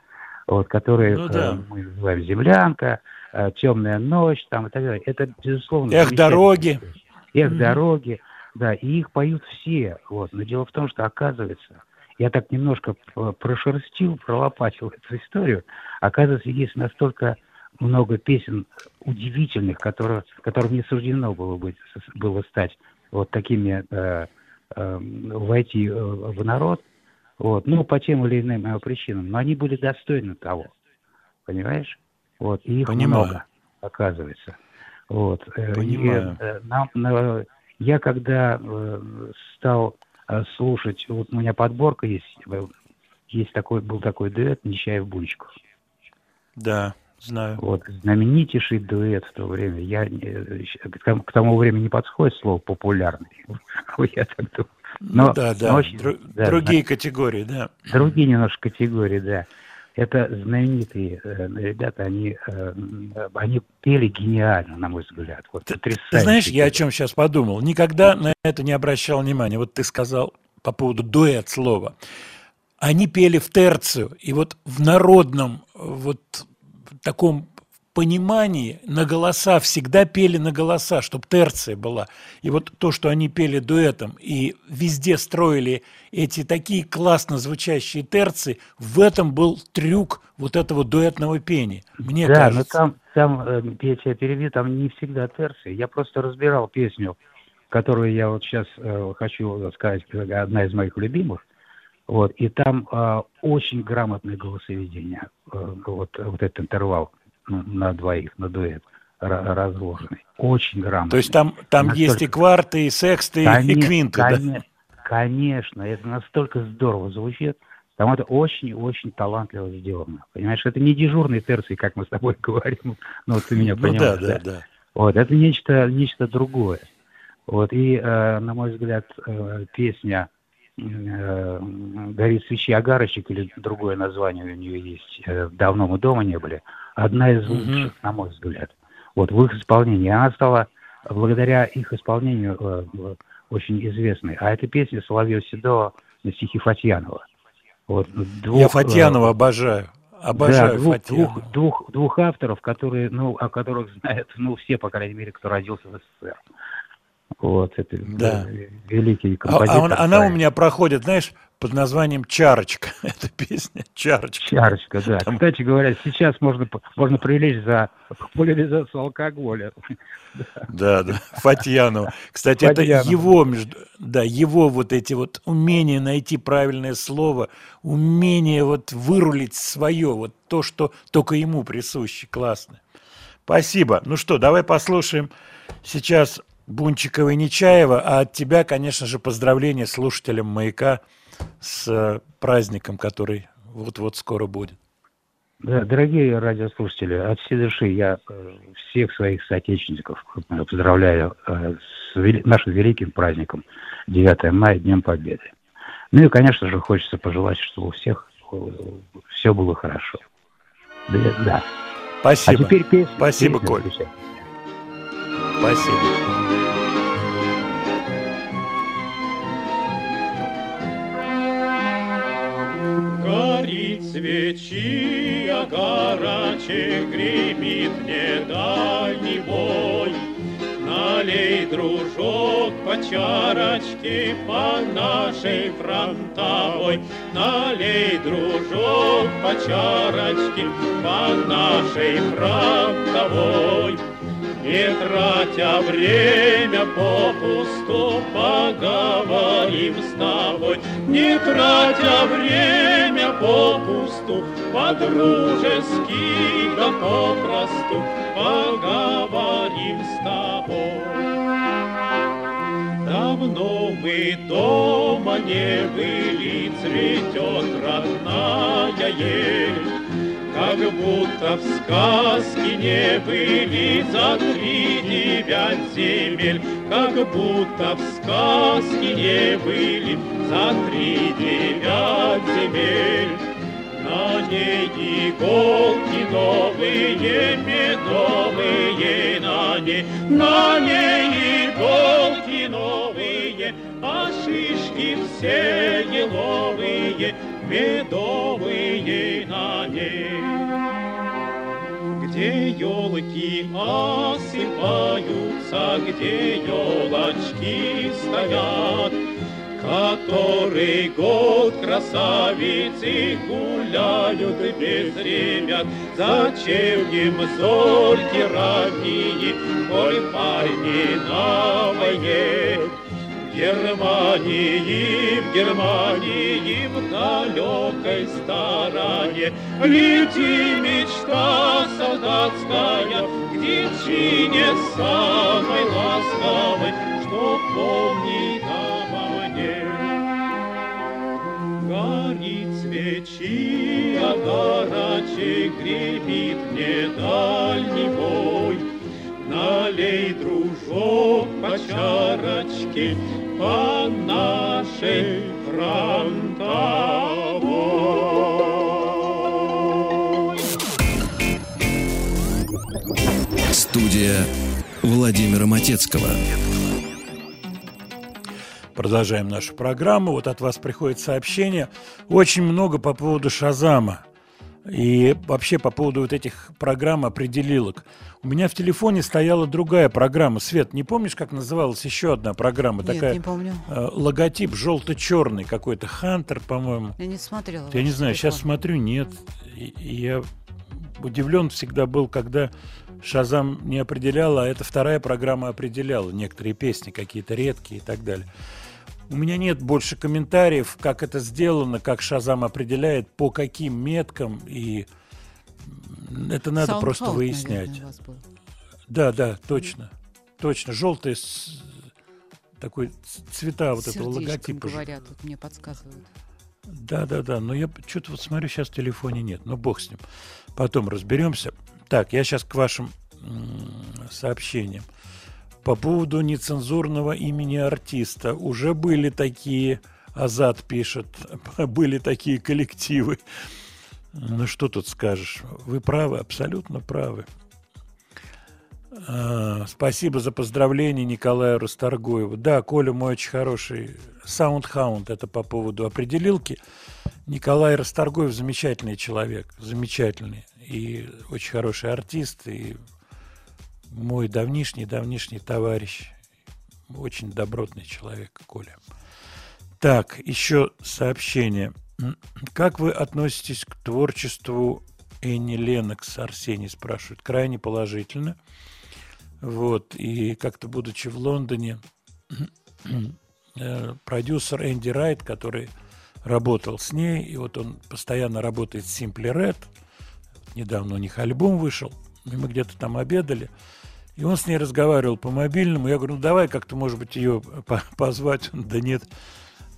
[SPEAKER 6] вот, которые
[SPEAKER 2] Ну
[SPEAKER 6] э,
[SPEAKER 2] да.
[SPEAKER 6] мы называем «Землянка», э, «Темная ночь», там и так далее. Это, безусловно,
[SPEAKER 2] Эх, дороги.
[SPEAKER 6] песни. «Эх,
[SPEAKER 2] Мгм.
[SPEAKER 6] дороги», да, и их поют все, вот. Но дело в том, что, оказывается, я так немножко п- прошерстил, пролопатил эту историю, оказывается, есть настолько много песен удивительных, которые, которым не суждено было, быть, было стать вот такими, э, э, войти э, в народ, вот, ну, по тем или иным э, причинам, но они были достойны того, понимаешь? Вот, и их
[SPEAKER 2] Понимаю.
[SPEAKER 6] много, оказывается. Вот, э, и,
[SPEAKER 2] Понимаю.
[SPEAKER 6] э, нам, на- я когда стал слушать, вот у меня подборка есть, есть такой, был такой дуэт Нечаев-Бунчиков.
[SPEAKER 2] Да, знаю.
[SPEAKER 6] Вот, знаменитейший дуэт в то время. Я, э, к, тому, времени не подходит слово популярный. Я так думаю.
[SPEAKER 2] Ну
[SPEAKER 6] Но-
[SPEAKER 2] да, да.
[SPEAKER 6] но очень-
[SPEAKER 2] Дру-
[SPEAKER 6] да,
[SPEAKER 2] другие категории, да.
[SPEAKER 6] Другие немножко категории, да. Это знаменитые э, ребята, они, э, они пели гениально, на мой взгляд. Вот,
[SPEAKER 2] Ты
[SPEAKER 6] потрясающе
[SPEAKER 2] знаешь, я о чем сейчас подумал? Никогда на это не обращал внимания. Вот ты сказал по поводу дуэт слова. Они пели в терцию, и вот в народном вот таком понимании на голоса всегда пели на голоса, чтобы терция была. И вот то, что они пели дуэтом и везде строили эти такие классно звучащие терции, в этом был трюк вот этого дуэтного пения. Мне
[SPEAKER 6] да,
[SPEAKER 2] кажется.
[SPEAKER 6] но там, там э, я тебя перебью, там не всегда терции. Я просто разбирал песню, которую я вот сейчас э, хочу сказать, одна из моих любимых. Вот, и там э, очень грамотное голосоведение. Э, вот, вот этот интервал ну, на двоих, на дуэт ра- разложенный. Очень грамотный.
[SPEAKER 2] То есть там, там есть и
[SPEAKER 6] Настолько-
[SPEAKER 2] кварты, и сексты, и
[SPEAKER 6] Коне-
[SPEAKER 2] квинты, да?
[SPEAKER 6] коне- Конечно, это настолько здорово звучит. Там это очень-очень талантливо сделано. Понимаешь, это не дежурные терции, как мы с тобой говорим. Ну, вот ты меня
[SPEAKER 2] Ну
[SPEAKER 6] понимаешь.
[SPEAKER 2] да, да, да.
[SPEAKER 6] Вот, это нечто, нечто другое. Вот, и, э, на мой взгляд, э, песня «Горит свечи огарочек» или другое название у нее есть, э, «Давно мы дома не были», одна из лучших, на мой взгляд. Вот, в их исполнении. Она стала, благодаря их исполнению, э, э, очень известной. А эта песня Соловьев Седова на стихи Фатьянова. Вот, двух,
[SPEAKER 2] Я
[SPEAKER 6] э,
[SPEAKER 2] Фатьянова обожаю. Обожаю
[SPEAKER 6] да, двух,
[SPEAKER 2] Фатьянова.
[SPEAKER 6] двух, двух, двух авторов, которые, ну, о которых знают, ну, все, по крайней мере, кто родился в СССР. Вот, это
[SPEAKER 2] Да.
[SPEAKER 6] великий
[SPEAKER 2] А-
[SPEAKER 6] композитор.
[SPEAKER 2] а он- она у меня проходит, знаешь, под названием «Чарочка». Эта песня «Чарочка».
[SPEAKER 6] Чарочка, да.
[SPEAKER 2] Там-
[SPEAKER 6] Кстати говоря, сейчас можно, можно привлечь за популяризацию алкоголя.
[SPEAKER 2] Да, да, Фатьянова. Кстати, это
[SPEAKER 6] Фатьянова.
[SPEAKER 2] его, между, да, его вот эти вот умения найти правильное слово, умение вот вырулить свое, вот то, что только ему присуще, классно. Спасибо. Ну что, давай послушаем сейчас Бунчикова и Нечаева, а от тебя, конечно же, поздравления слушателям «Маяка» с э, праздником, который вот-вот скоро будет.
[SPEAKER 6] Да, дорогие радиослушатели, от всей души я э, всех своих соотечественников э, поздравляю с нашим великим праздником 9 мая, Днем Победы. Ну и, конечно же, хочется пожелать, чтобы у всех все было хорошо. Да. да.
[SPEAKER 2] Спасибо.
[SPEAKER 6] А теперь песня.
[SPEAKER 2] Спасибо,
[SPEAKER 6] песня
[SPEAKER 2] Коль.
[SPEAKER 6] включай.
[SPEAKER 2] Спасибо.
[SPEAKER 7] Горит свечи, а горачек гремит мне дальний бой. Налей, дружок, по чарочке по нашей фронтовой. Налей, дружок, по чарочке по нашей фронтовой. Не тратя время попусту, поговорим с тобой. Не тратя время попусту, по-дружески да попросту, поговорим с тобой. Давно мы дома не были, цветет родная ель. Как будто в сказке не были за три девять земель, Как будто в сказке не были за три девять земель. На ней иголки новые, медовые, на ней, на ней иголки новые, а шишки все еловые, медовые на ней. Где елки осыпаются, где елочки стоят, Который год красавицы гуляют без ребят. Зачем им зорьки ранние, коль парни? В Германии, в Германии, в далекой стороне Лети мечта солдатская к девчине самой ласковой, Что помнит обо мне. Горит свечи, а горачек гремит мне дальний бой. Налей, дружок, по чарочке по нашей фронтовой.
[SPEAKER 4] Студия Владимира Матецкого.
[SPEAKER 2] Продолжаем нашу программу. Вот от вас приходит сообщение. Очень много по поводу Шазама. И вообще по поводу вот этих программ определилок. У меня в телефоне стояла другая программа. Свет, не помнишь, как называлась еще одна программа?
[SPEAKER 3] Нет,
[SPEAKER 2] Такая,
[SPEAKER 3] не помню.
[SPEAKER 2] э, логотип желто-черный какой-то. Хантер, по-моему.
[SPEAKER 3] Я не смотрела.
[SPEAKER 2] Я не знаю, сейчас
[SPEAKER 3] телефон.
[SPEAKER 2] смотрю, нет. И, и я удивлен всегда был, когда Шазам не определял, а эта вторая программа определяла некоторые песни, какие-то редкие и так далее. У меня нет больше комментариев, как это сделано, как Шазам определяет, по каким меткам, и это надо
[SPEAKER 3] Soundcloud,
[SPEAKER 2] просто
[SPEAKER 3] наверное,
[SPEAKER 2] выяснять.
[SPEAKER 3] был.
[SPEAKER 2] Да, да, точно. Точно. Желтый с- такой цвета вот этого
[SPEAKER 3] Сердечком
[SPEAKER 2] логотипа. же.
[SPEAKER 3] говорят, тут мне подсказывают.
[SPEAKER 2] Да, да, да. Но я что-то вот смотрю, сейчас в телефоне нет. Ну, бог с ним. Потом разберемся. Так, я сейчас к вашим м, сообщениям. По поводу нецензурного имени артиста. Уже были такие, Азат пишет, были такие коллективы. Ну, что тут скажешь? Вы правы, абсолютно правы. А, Спасибо за поздравление Николаю Расторгуеву. Да, Коля мой очень хороший SoundHound, это по поводу определилки. Николай Расторгуев замечательный человек, замечательный. И очень хороший артист, и мой давнишний-давнишний товарищ. Очень добротный человек, Коля. Так, еще сообщение. Как вы относитесь к творчеству Энни Леннокс, Арсений спрашивает. Крайне положительно. Вот, и как-то будучи в Лондоне, э, продюсер Энди Райт, который работал с ней, и вот он постоянно работает с Simply Red, недавно у них альбом вышел, и мы где-то там обедали, И он с ней разговаривал по мобильному. Я говорю, ну давай как-то, может быть, ее по- позвать. Он, да нет,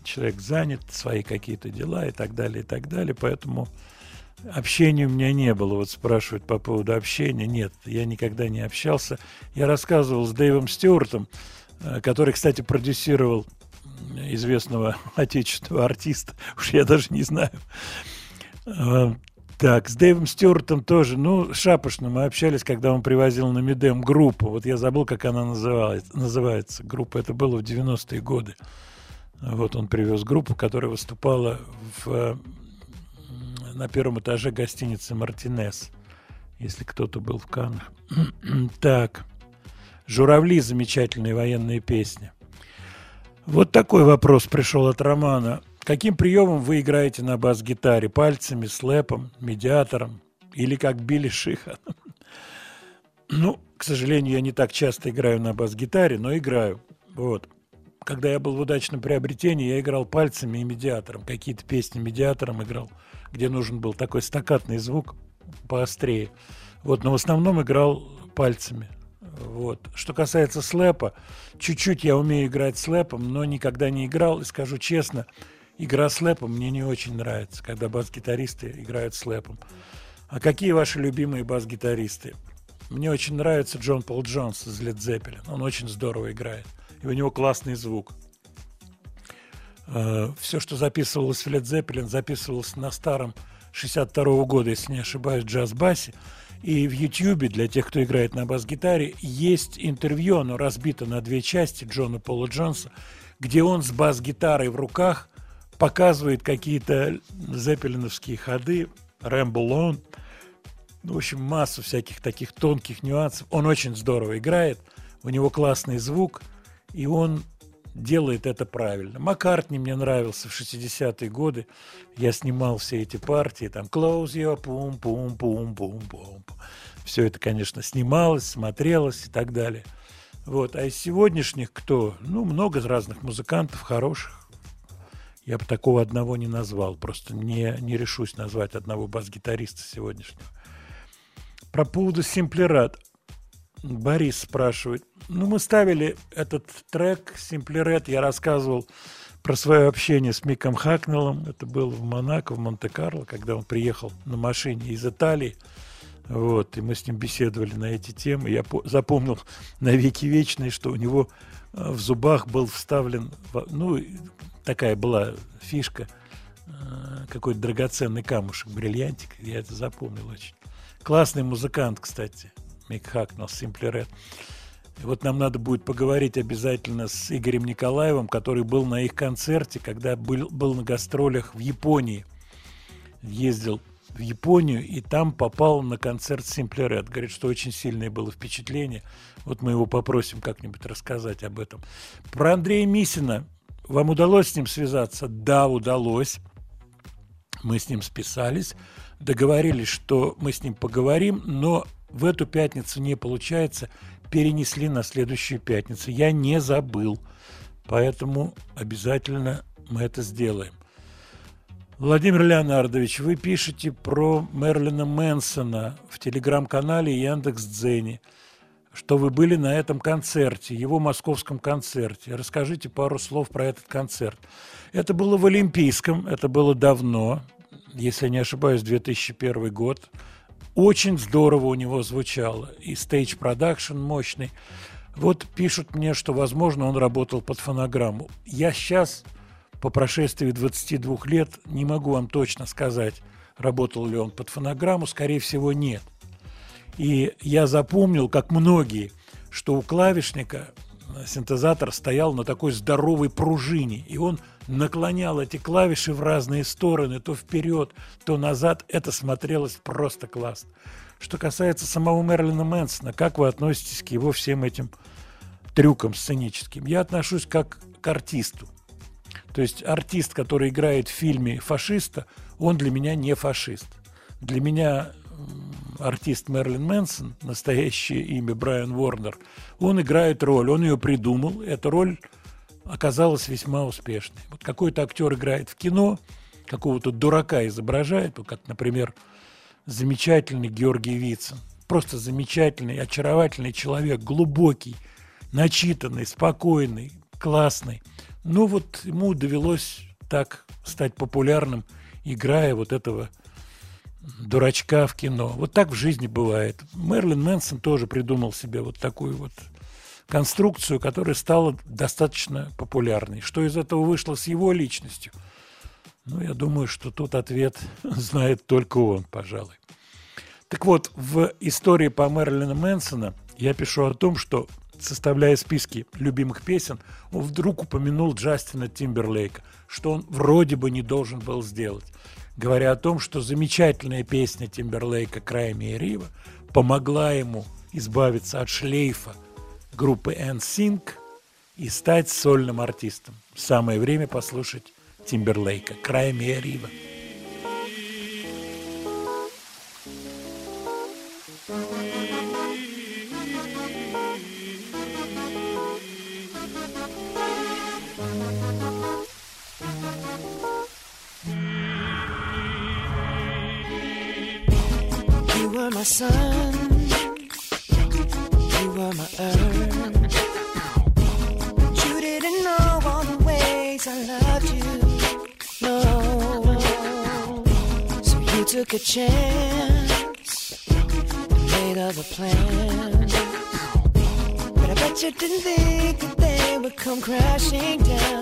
[SPEAKER 2] человек занят, свои какие-то дела и так далее, и так далее. Поэтому общения у меня не было. Вот спрашивают по поводу общения. Нет, я никогда не общался. Я рассказывал с Дэйвом Стюартом, э, который, кстати, продюсировал известного отечественного артиста. Уж я даже не знаю. Так, с Дэйвом Стюартом тоже, ну, шапошно мы общались, когда он привозил на Медем группу. Вот я забыл, как она называется. называется. Группа это было в 90-е годы. Вот он привез группу, которая выступала в, э, на первом этаже гостиницы «Мартинес», если кто-то был в Каннах. так, «Журавли» — замечательные военные песни. Вот такой вопрос пришел от Романа. Каким приемом вы играете на бас-гитаре? Пальцами, слэпом, медиатором или как Билли Шиха? Ну, к сожалению, я не так часто играю на бас-гитаре, но играю. Вот. Когда я был в удачном приобретении, я играл пальцами и медиатором. Какие-то песни медиатором играл, где нужен был такой стакатный звук поострее. Вот, но в основном играл пальцами. Вот. Что касается слэпа, чуть-чуть я умею играть слэпом, но никогда не играл. И скажу честно, игра слэпом мне не очень нравится, когда бас-гитаристы играют слэпом. А какие ваши любимые бас-гитаристы? Мне очень нравится Джон Пол Джонс из Led Zeppelin. Он очень здорово играет. И у него классный звук. Все, что записывалось в Led Zeppelin, записывалось на старом 62 года, если не ошибаюсь, джаз-басе. И в Ютьюбе, для тех, кто играет на бас-гитаре, есть интервью, оно разбито на две части Джона Пола Джонса, где он с бас-гитарой в руках показывает какие-то зеппелиновские ходы, Рэмбл Он, в общем, массу всяких таких тонких нюансов. Он очень здорово играет, у него классный звук, и он делает это правильно. Маккартни мне нравился в 60-е годы. Я снимал все эти партии, там «Close your pum pum pum pum pum». Все это, конечно, снималось, смотрелось и так далее. Вот. А из сегодняшних кто? Ну, много разных музыкантов, хороших. Я бы такого одного не назвал. Просто не, не решусь назвать одного бас-гитариста сегодняшнего. Про поводу Simple Борис спрашивает. Ну, мы ставили этот трек Red. Я рассказывал про свое общение с Миком Хакнеллом. Это было в Монако, в Монте-Карло, когда он приехал на машине из Италии. Вот, и мы с ним беседовали на эти темы. Я по- запомнил на веки вечные, что у него э, в зубах был вставлен, ну, такая была фишка, э, какой-то драгоценный камушек, бриллиантик. Я это запомнил очень. Классный музыкант, кстати, Мик Хакнелл, Simply Red. И вот нам надо будет поговорить обязательно с Игорем Николаевым, который был на их концерте, когда был, был на гастролях в Японии. Ездил в Японию и там попал на концерт Simply Red. Говорит, что очень сильное было впечатление. Вот мы его попросим как-нибудь рассказать об этом. Про Андрея Мисина. Вам удалось с ним связаться? Да, удалось. Мы с ним списались, договорились, что мы с ним поговорим, но в эту пятницу не получается, перенесли на следующую пятницу. Я не забыл, поэтому обязательно мы это сделаем. Владимир Леонардович, вы пишете про Мерлина Мэнсона в телеграм-канале Яндекс Дзене, что вы были на этом концерте, его московском концерте. Расскажите пару слов про этот концерт. Это было в Олимпийском, это было давно, если не ошибаюсь, 2001 год. Очень здорово у него звучало. И стейдж продакшн мощный. Вот пишут мне, что, возможно, он работал под фонограмму. Я сейчас, по прошествии 22 лет, не могу вам точно сказать, работал ли он под фонограмму. Скорее всего, нет. И я запомнил, как многие, что у клавишника синтезатор стоял на такой здоровой пружине, и он наклонял эти клавиши в разные стороны, то вперед, то назад. Это смотрелось просто классно. Что касается самого Мерлина Мэнсона, как вы относитесь к его всем этим трюкам сценическим? Я отношусь как к артисту. То есть артист, который играет в фильме фашиста, он для меня не фашист. Для меня артист Мерлин Мэнсон, настоящее имя Брайан Уорнер, он играет роль, он ее придумал, эта роль оказалась весьма успешной. Вот какой-то актер играет в кино, какого-то дурака изображает, как, например, замечательный Георгий Вицин. просто замечательный, очаровательный человек, глубокий, начитанный, спокойный, классный. Ну вот ему довелось так стать популярным, играя вот этого дурачка в кино. Вот так в жизни бывает. Мерлин Мэнсон тоже придумал себе вот такую вот конструкцию, которая стала достаточно популярной. Что из этого вышло с его личностью? Ну, я думаю, что тут ответ знает только он, пожалуй. Так вот, в истории по Мерлина Мэнсона я пишу о том, что, составляя списки любимых песен, он вдруг упомянул Джастина Тимберлейка, что он вроде бы не должен был сделать, говоря о том, что замечательная песня Тимберлейка «Край Рива» помогла ему избавиться от шлейфа группы NSYNC и стать сольным артистом. Самое время послушать Тимберлейка «Край Рива».
[SPEAKER 8] Were my sun, you were my earth. You didn't know all the ways I loved you. No, so you took a chance made other plans. But I bet you didn't think that they would come crashing down.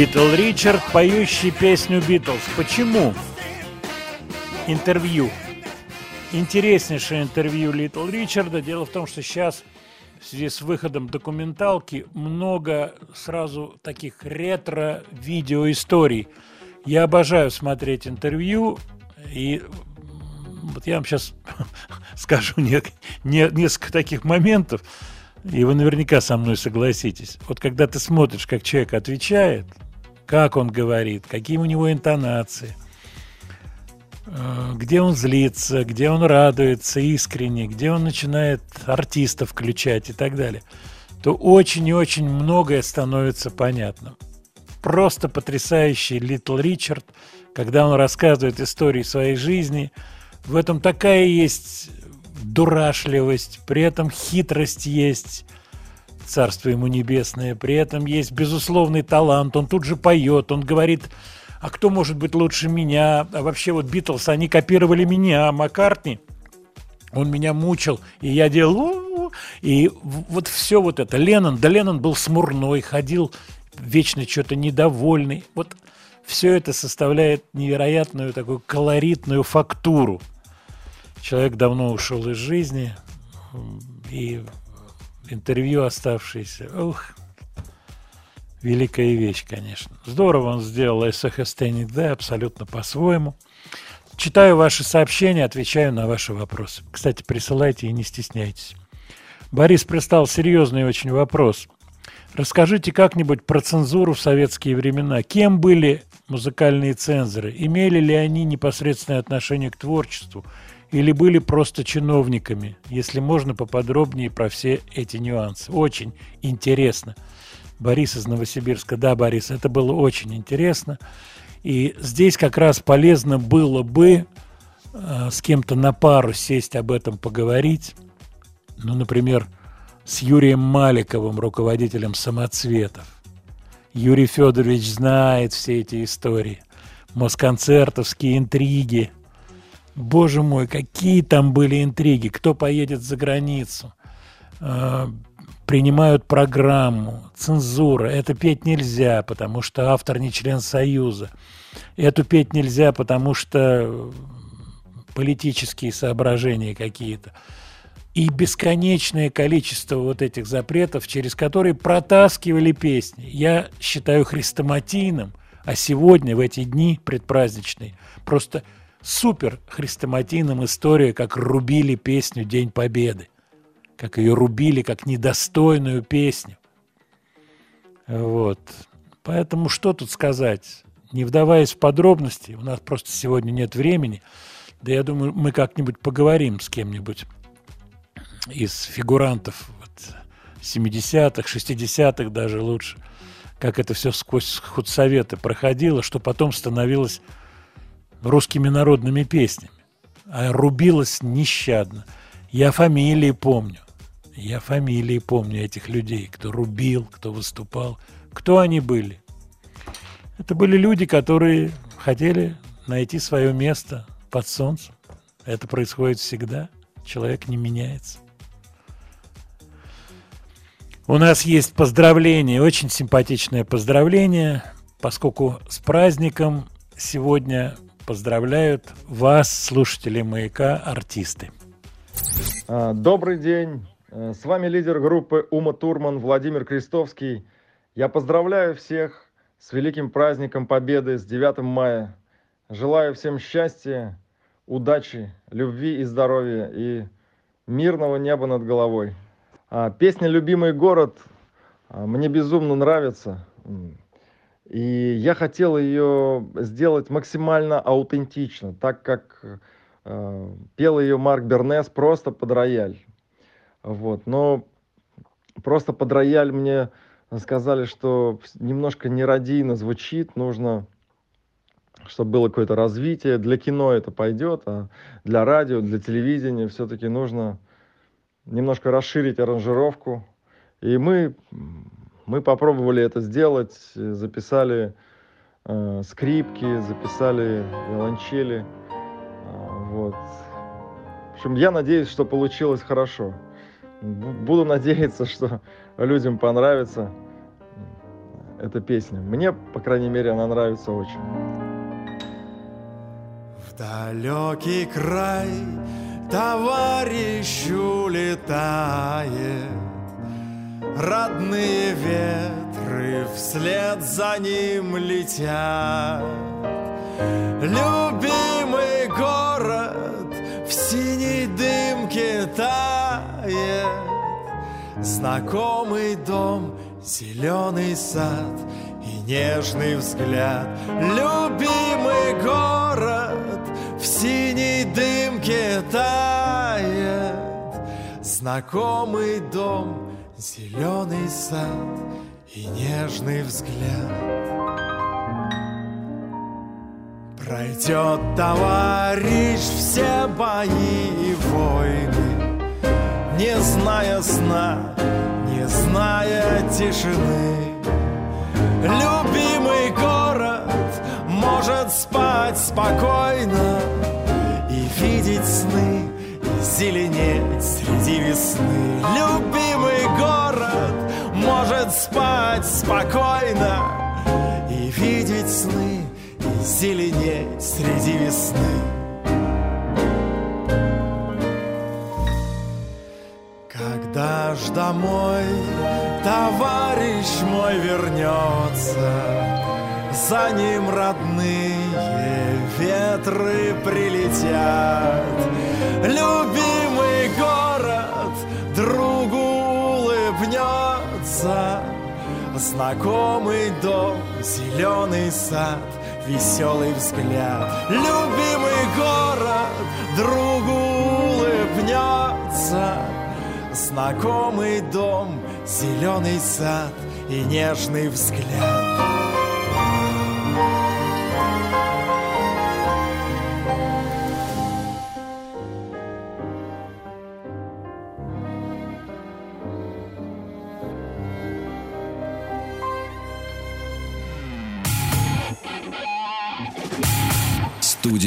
[SPEAKER 2] Литл Ричард, поющий песню Битлз. Почему? Интервью. Интереснейшее интервью Литл Ричарда. Дело в том, что сейчас в связи с выходом документалки много сразу таких ретро-видеоисторий. Я обожаю смотреть интервью, и вот я вам сейчас скажу не, не- несколько таких моментов, и вы наверняка со мной согласитесь. Вот когда ты смотришь, как человек отвечает, как он говорит, какие у него интонации, э, где он злится, где он радуется искренне, где он начинает артистов включать и так далее, то очень и очень многое становится понятным. Просто потрясающий Литл Ричард, когда он рассказывает истории своей жизни, в этом такая есть дурашливость, при этом хитрость есть, царство ему небесное, при этом есть безусловный талант, он тут же поет, он говорит, а кто может быть лучше меня, а вообще вот Битлз, они копировали меня, а Маккартни, он меня мучил, и я делал, и вот все вот это, Леннон, да Леннон был смурной, ходил вечно что-то недовольный, вот все это составляет невероятную такую колоритную фактуру. Человек давно ушел из жизни, и интервью оставшееся, ух, великая вещь, конечно. Здорово он сделал SHS да, абсолютно по-своему. Читаю ваши сообщения, отвечаю на ваши вопросы. Кстати, присылайте и не стесняйтесь. Борис пристал серьезный очень вопрос. Расскажите как-нибудь про цензуру в советские времена. Кем были музыкальные цензоры? Имели ли они непосредственное отношение к творчеству? Или были просто чиновниками? Если можно, поподробнее про все эти нюансы. Очень интересно. Борис из Новосибирска. Да, Борис, это было очень интересно. И здесь как раз полезно было бы э, с кем-то на пару сесть об этом поговорить. Ну, например, с Юрием Маликовым, руководителем самоцветов. Юрий Федорович знает все эти истории. Москонцертовские интриги. Боже мой, какие там были интриги. Кто поедет за границу? Э, принимают программу, цензура. Это петь нельзя, потому что автор не член Союза. Эту петь нельзя, потому что политические соображения какие-то. И бесконечное количество вот этих запретов, через которые протаскивали песни. Я считаю хрестоматийным, а сегодня, в эти дни предпраздничные, просто супер хрестоматийным история, как рубили песню «День Победы» как ее рубили как недостойную песню. Вот. Поэтому что тут сказать? Не вдаваясь в подробности, у нас просто сегодня нет времени, да я думаю, мы как-нибудь поговорим с кем-нибудь из фигурантов вот, 70-х, 60-х даже лучше, как это все сквозь худсоветы проходило, что потом становилось русскими народными песнями, а рубилось нещадно. Я фамилии помню. Я фамилии помню этих людей, кто рубил, кто выступал. Кто они были? Это были люди, которые хотели найти свое место под солнцем. Это происходит всегда. Человек не меняется. У нас есть поздравление, очень симпатичное поздравление, поскольку с праздником сегодня поздравляют вас, слушатели «Маяка», артисты.
[SPEAKER 9] А, Добрый день. Э, С вами лидер группы Ума Турман Владимир Крестовский. Я поздравляю всех с великим праздником Победы с 9 мая. Желаю всем счастья, удачи, любви и здоровья и мирного неба над головой. А, Песня «Любимый город» а, мне безумно нравится. И я хотел ее сделать максимально аутентично, так как э, пел ее Марк Бернес просто под рояль. Вот, но просто под рояль мне сказали, что немножко нерадийно звучит, нужно, чтобы было какое-то развитие. Для кино это пойдет, а для радио, для телевидения все-таки нужно немножко расширить аранжировку. И мы, мы попробовали это сделать, э, записали э, скрипки, записали виолончели. А, Вот. В общем, я надеюсь, что получилось хорошо. Бу- Буду надеяться, что людям понравится. эта песня. Мне, по крайней мере, она нравится очень.
[SPEAKER 10] В далекий край товарищ улетает, Родные ветры вслед за ним летят. Любимый город в синей дымке тает, Знакомый дом, зеленый сад и нежный взгляд. Любимый город в синей дымке тает, Знакомый дом, зеленый сад и нежный взгляд. Пройдет товарищ все бои и войны, Не зная сна, не зная тишины. Любимый город может спать спокойно И видеть сны, зеленеть среди весны. Любимый город может спать спокойно И видеть сны, и зеленеть среди весны. Когда ж домой товарищ мой вернется, За ним родные ветры прилетят. Любимый город другу улыбнется, Знакомый дом, зеленый сад, веселый взгляд. Любимый город другу улыбнется, Знакомый дом, зеленый сад и нежный взгляд.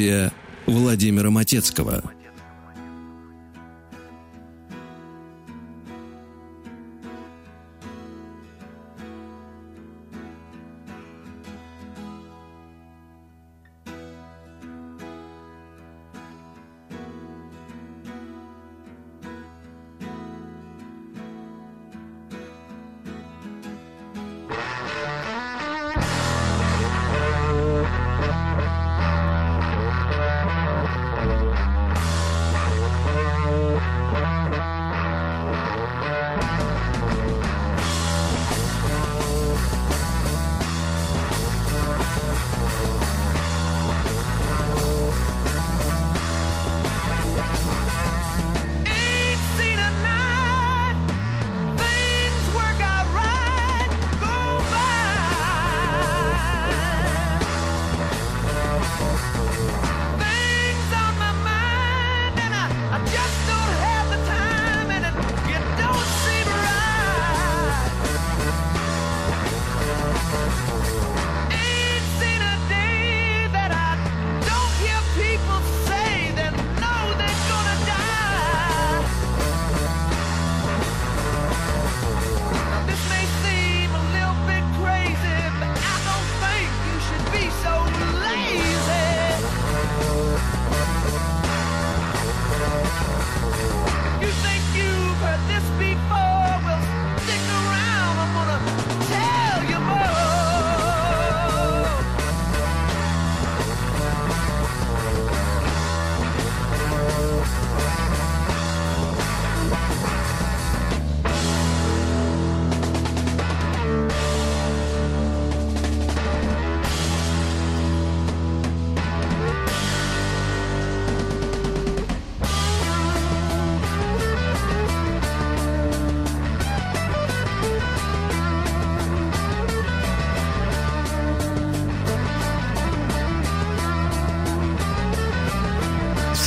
[SPEAKER 4] Студия Владимира Матецкого.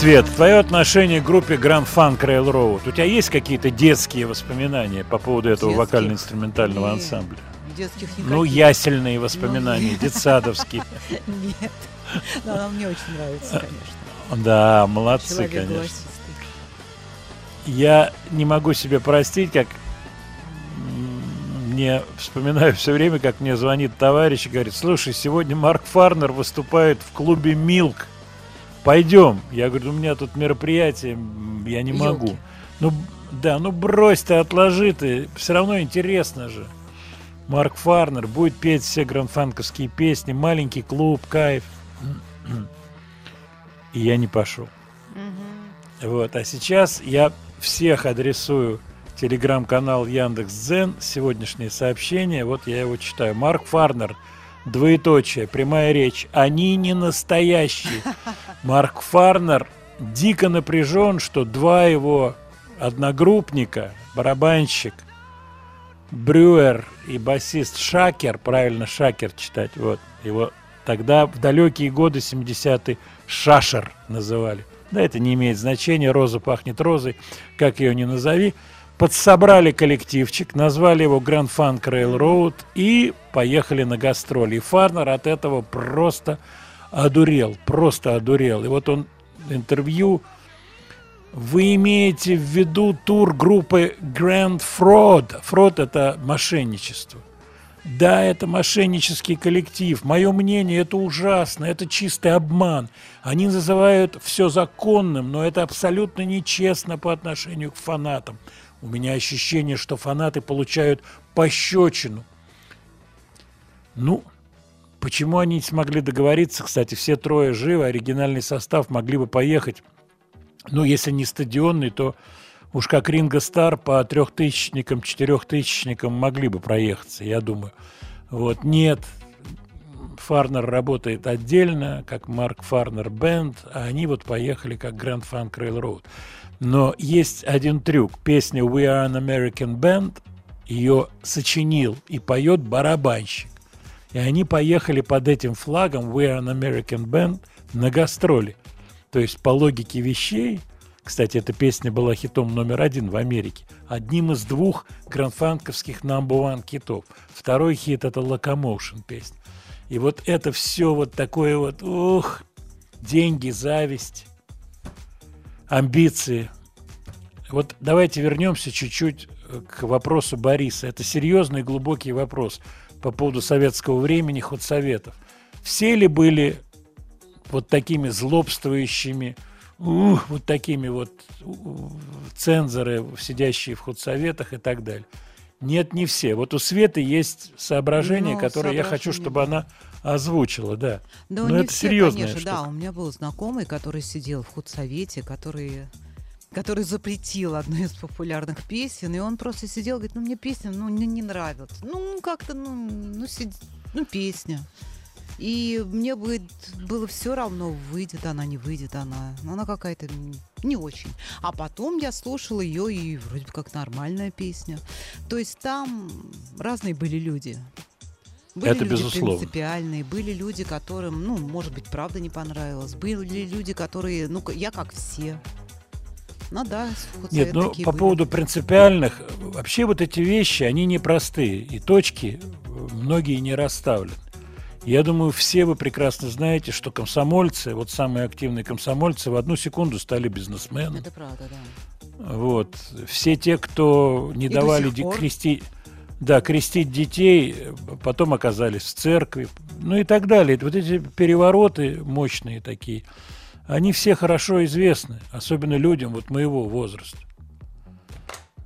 [SPEAKER 2] Свет, твое отношение к группе Grand Funk Railroad. У тебя есть какие-то детские воспоминания по поводу этого
[SPEAKER 3] Детских?
[SPEAKER 2] вокально-инструментального
[SPEAKER 3] Нет.
[SPEAKER 2] ансамбля?
[SPEAKER 3] Детских
[SPEAKER 2] Ну,
[SPEAKER 3] никаких.
[SPEAKER 2] ясельные воспоминания, детсадовские.
[SPEAKER 3] Нет. Но она мне очень нравится, конечно.
[SPEAKER 2] Да, молодцы,
[SPEAKER 3] Человек
[SPEAKER 2] конечно.
[SPEAKER 3] голосистый.
[SPEAKER 2] Я не могу себе простить, как мне вспоминаю все время, как мне звонит товарищ и говорит, слушай, сегодня Марк Фарнер выступает в клубе Милк. Пойдем. Я говорю, у меня тут мероприятие, я не
[SPEAKER 3] Ёлки.
[SPEAKER 2] могу. Ну, да, ну брось ты, отложи ты. Все равно интересно же. Марк Фарнер будет петь все гранфанковские песни, маленький клуб, кайф. И я не пошел. Вот, а сейчас я всех адресую телеграм-канал Яндекс.Дзен, сегодняшнее сообщение, вот я его читаю. Марк Фарнер, двоеточие, прямая речь. Они не настоящие. Марк Фарнер дико напряжен, что два его одногруппника, барабанщик Брюер и басист Шакер, правильно Шакер читать, вот, его тогда в далекие годы 70-е Шашер называли. Да, это не имеет значения, роза пахнет розой, как ее ни назови. Подсобрали коллективчик, назвали его Grand Funk Railroad и поехали на гастроли. И Фарнер от этого просто одурел, просто одурел. И вот он интервью вы имеете в виду тур группы Grand Fraud? Fraud – это мошенничество. Да, это мошеннический коллектив. Мое мнение, это ужасно, это чистый обман. Они называют все законным, но это абсолютно нечестно по отношению к фанатам. У меня ощущение, что фанаты получают пощечину. Ну, почему они не смогли договориться? Кстати, все трое живы, оригинальный состав могли бы поехать ну, если не стадионный, то уж как Ринго Стар по трехтысячникам, четырехтысячникам могли бы проехаться, я думаю. Вот, нет, Фарнер работает отдельно, как Марк Фарнер Бенд, а они вот поехали как Grand Funk Railroad. Но есть один трюк. Песня We Are an American Band, ее сочинил и поет барабанщик. И они поехали под этим флагом We Are an American Band на гастроли. То есть по логике вещей, кстати, эта песня была хитом номер один в Америке, одним из двух гранфанковских number one хитов. Второй хит это Locomotion песня. И вот это все вот такое вот, ух, деньги, зависть, амбиции. Вот давайте вернемся чуть-чуть э, к вопросу Бориса. Это серьезный глубокий вопрос по поводу советского времени, худсоветов. Все ли были вот такими злобствующими, ух, вот такими вот цензоры, сидящие в худсоветах и так далее. Нет, не все. Вот у Светы есть соображение,
[SPEAKER 3] Ну,
[SPEAKER 2] которое я хочу,
[SPEAKER 3] соображение,
[SPEAKER 2] чтобы она озвучила, да.
[SPEAKER 3] Да,
[SPEAKER 2] Но
[SPEAKER 3] не
[SPEAKER 2] это
[SPEAKER 3] все,
[SPEAKER 2] серьезная
[SPEAKER 3] конечно,
[SPEAKER 2] штука.
[SPEAKER 3] да. У меня был знакомый, который сидел в худсовете, который, который запретил одну из популярных песен, и он просто сидел, говорит, ну мне песня, ну не, не нравится, ну как-то, ну, ну, сид- ну песня. И мне бы было все равно, выйдет она, не выйдет она. Но она какая-то не очень. А потом я слушала ее, и вроде бы как нормальная песня. То есть там разные были люди. Были
[SPEAKER 2] Это
[SPEAKER 3] люди
[SPEAKER 2] безусловно.
[SPEAKER 3] принципиальные, были люди, которым, ну, может быть, правда не понравилось. Были люди, которые, ну, я как все. Ну да,
[SPEAKER 2] Нет, ну
[SPEAKER 3] такие
[SPEAKER 2] по
[SPEAKER 3] были.
[SPEAKER 2] поводу принципиальных, вообще вот эти вещи, они непростые, и точки э, многие не расставлены. Я думаю, все вы прекрасно знаете, что комсомольцы, вот самые активные комсомольцы, в одну секунду стали бизнесменами.
[SPEAKER 3] Это правда, да.
[SPEAKER 2] Вот. Все те, кто не
[SPEAKER 3] И
[SPEAKER 2] давали
[SPEAKER 3] пор.
[SPEAKER 2] Да, крестить детей, потом оказались в церкви, ну и так далее. Вот эти перевороты мощные такие, они все хорошо известны, особенно людям вот моего возраста.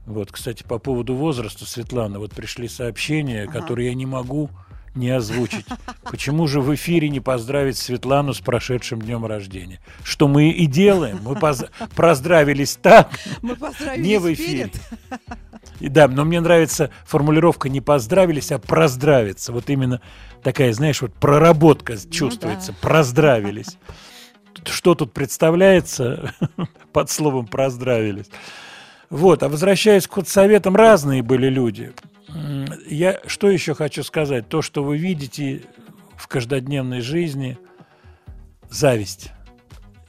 [SPEAKER 2] Вот, кстати, по поводу возраста, Светлана, вот пришли сообщения, которые я не могу не озвучить. Почему же в эфире не поздравить Светлану с прошедшим днем рождения? Что мы и делаем. Мы поз- поздравились так,
[SPEAKER 3] Мы поздравились
[SPEAKER 2] не в эфире.
[SPEAKER 3] перед.
[SPEAKER 2] И да, но мне нравится формулировка не поздравились, а проздравиться. Вот именно такая, знаешь, вот проработка чувствуется. Проздравились. Тут Что тут представляется под словом проздравились? Вот, а возвращаясь к советам, разные были люди. Я что еще хочу сказать? То, что вы видите в каждодневной жизни, зависть.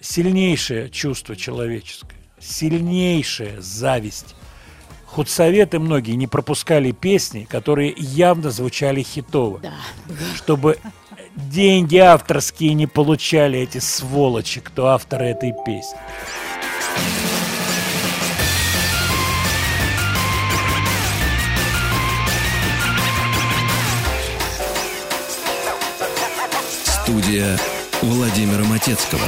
[SPEAKER 2] Сильнейшее чувство человеческое. Сильнейшая зависть худсоветы многие не пропускали песни, которые явно звучали хитово, да. чтобы деньги авторские не получали эти сволочи, кто авторы этой песни.
[SPEAKER 4] Студия Владимира Матецкого.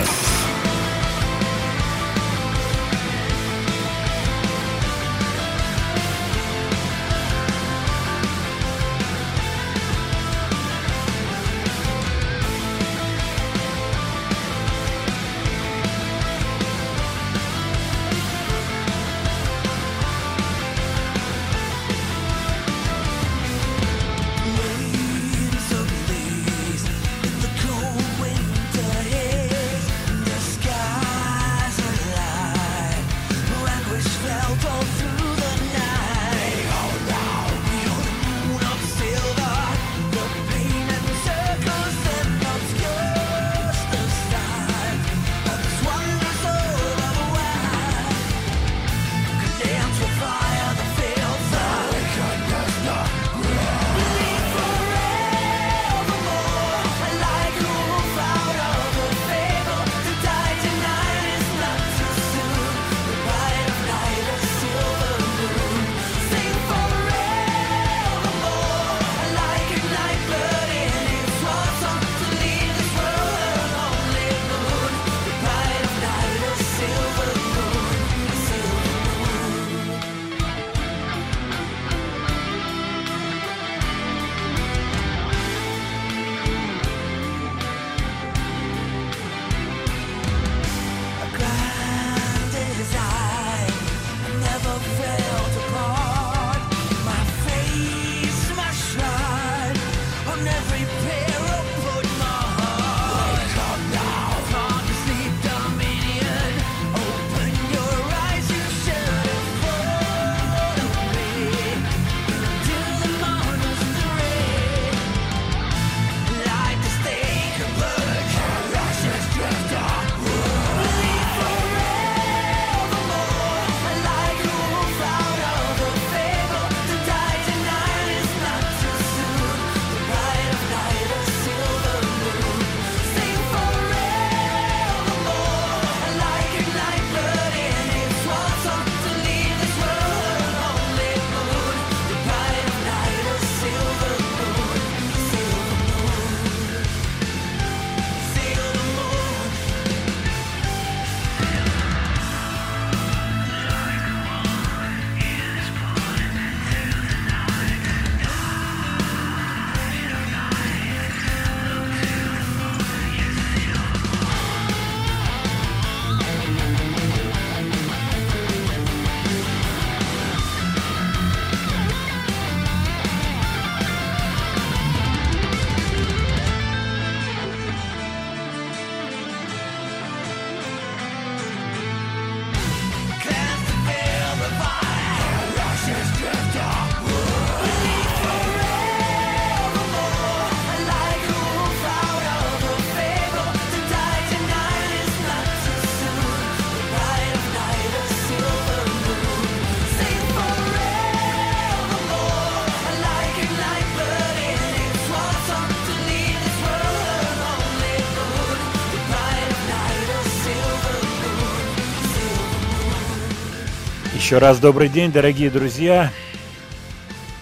[SPEAKER 2] Еще раз добрый день, дорогие друзья.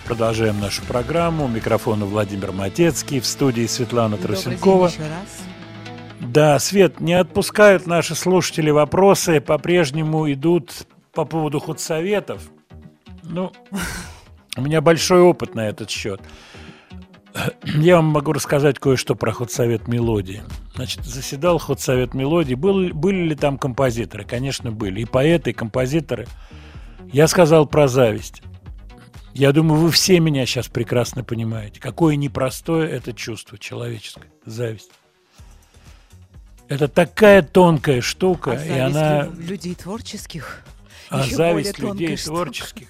[SPEAKER 2] Продолжаем нашу программу. У микрофона Владимир Матецкий, в студии Светлана Трусенкова.
[SPEAKER 3] Добрый день еще раз.
[SPEAKER 2] Да, Свет, не отпускают наши слушатели вопросы, по-прежнему идут по поводу худсоветов. Ну, у меня большой опыт на этот счет. Я вам могу рассказать кое-что про худсовет мелодии. Значит, заседал худсовет мелодии. Был, были ли там композиторы? Конечно, были. И поэты, и композиторы. Я сказал про зависть. Я думаю, вы все меня сейчас прекрасно понимаете. Какое непростое это чувство человеческое. Зависть. Это такая тонкая штука,
[SPEAKER 3] А
[SPEAKER 2] и она...
[SPEAKER 3] лю- людей творческих.
[SPEAKER 2] А
[SPEAKER 3] еще
[SPEAKER 2] зависть людей
[SPEAKER 3] штука.
[SPEAKER 2] творческих.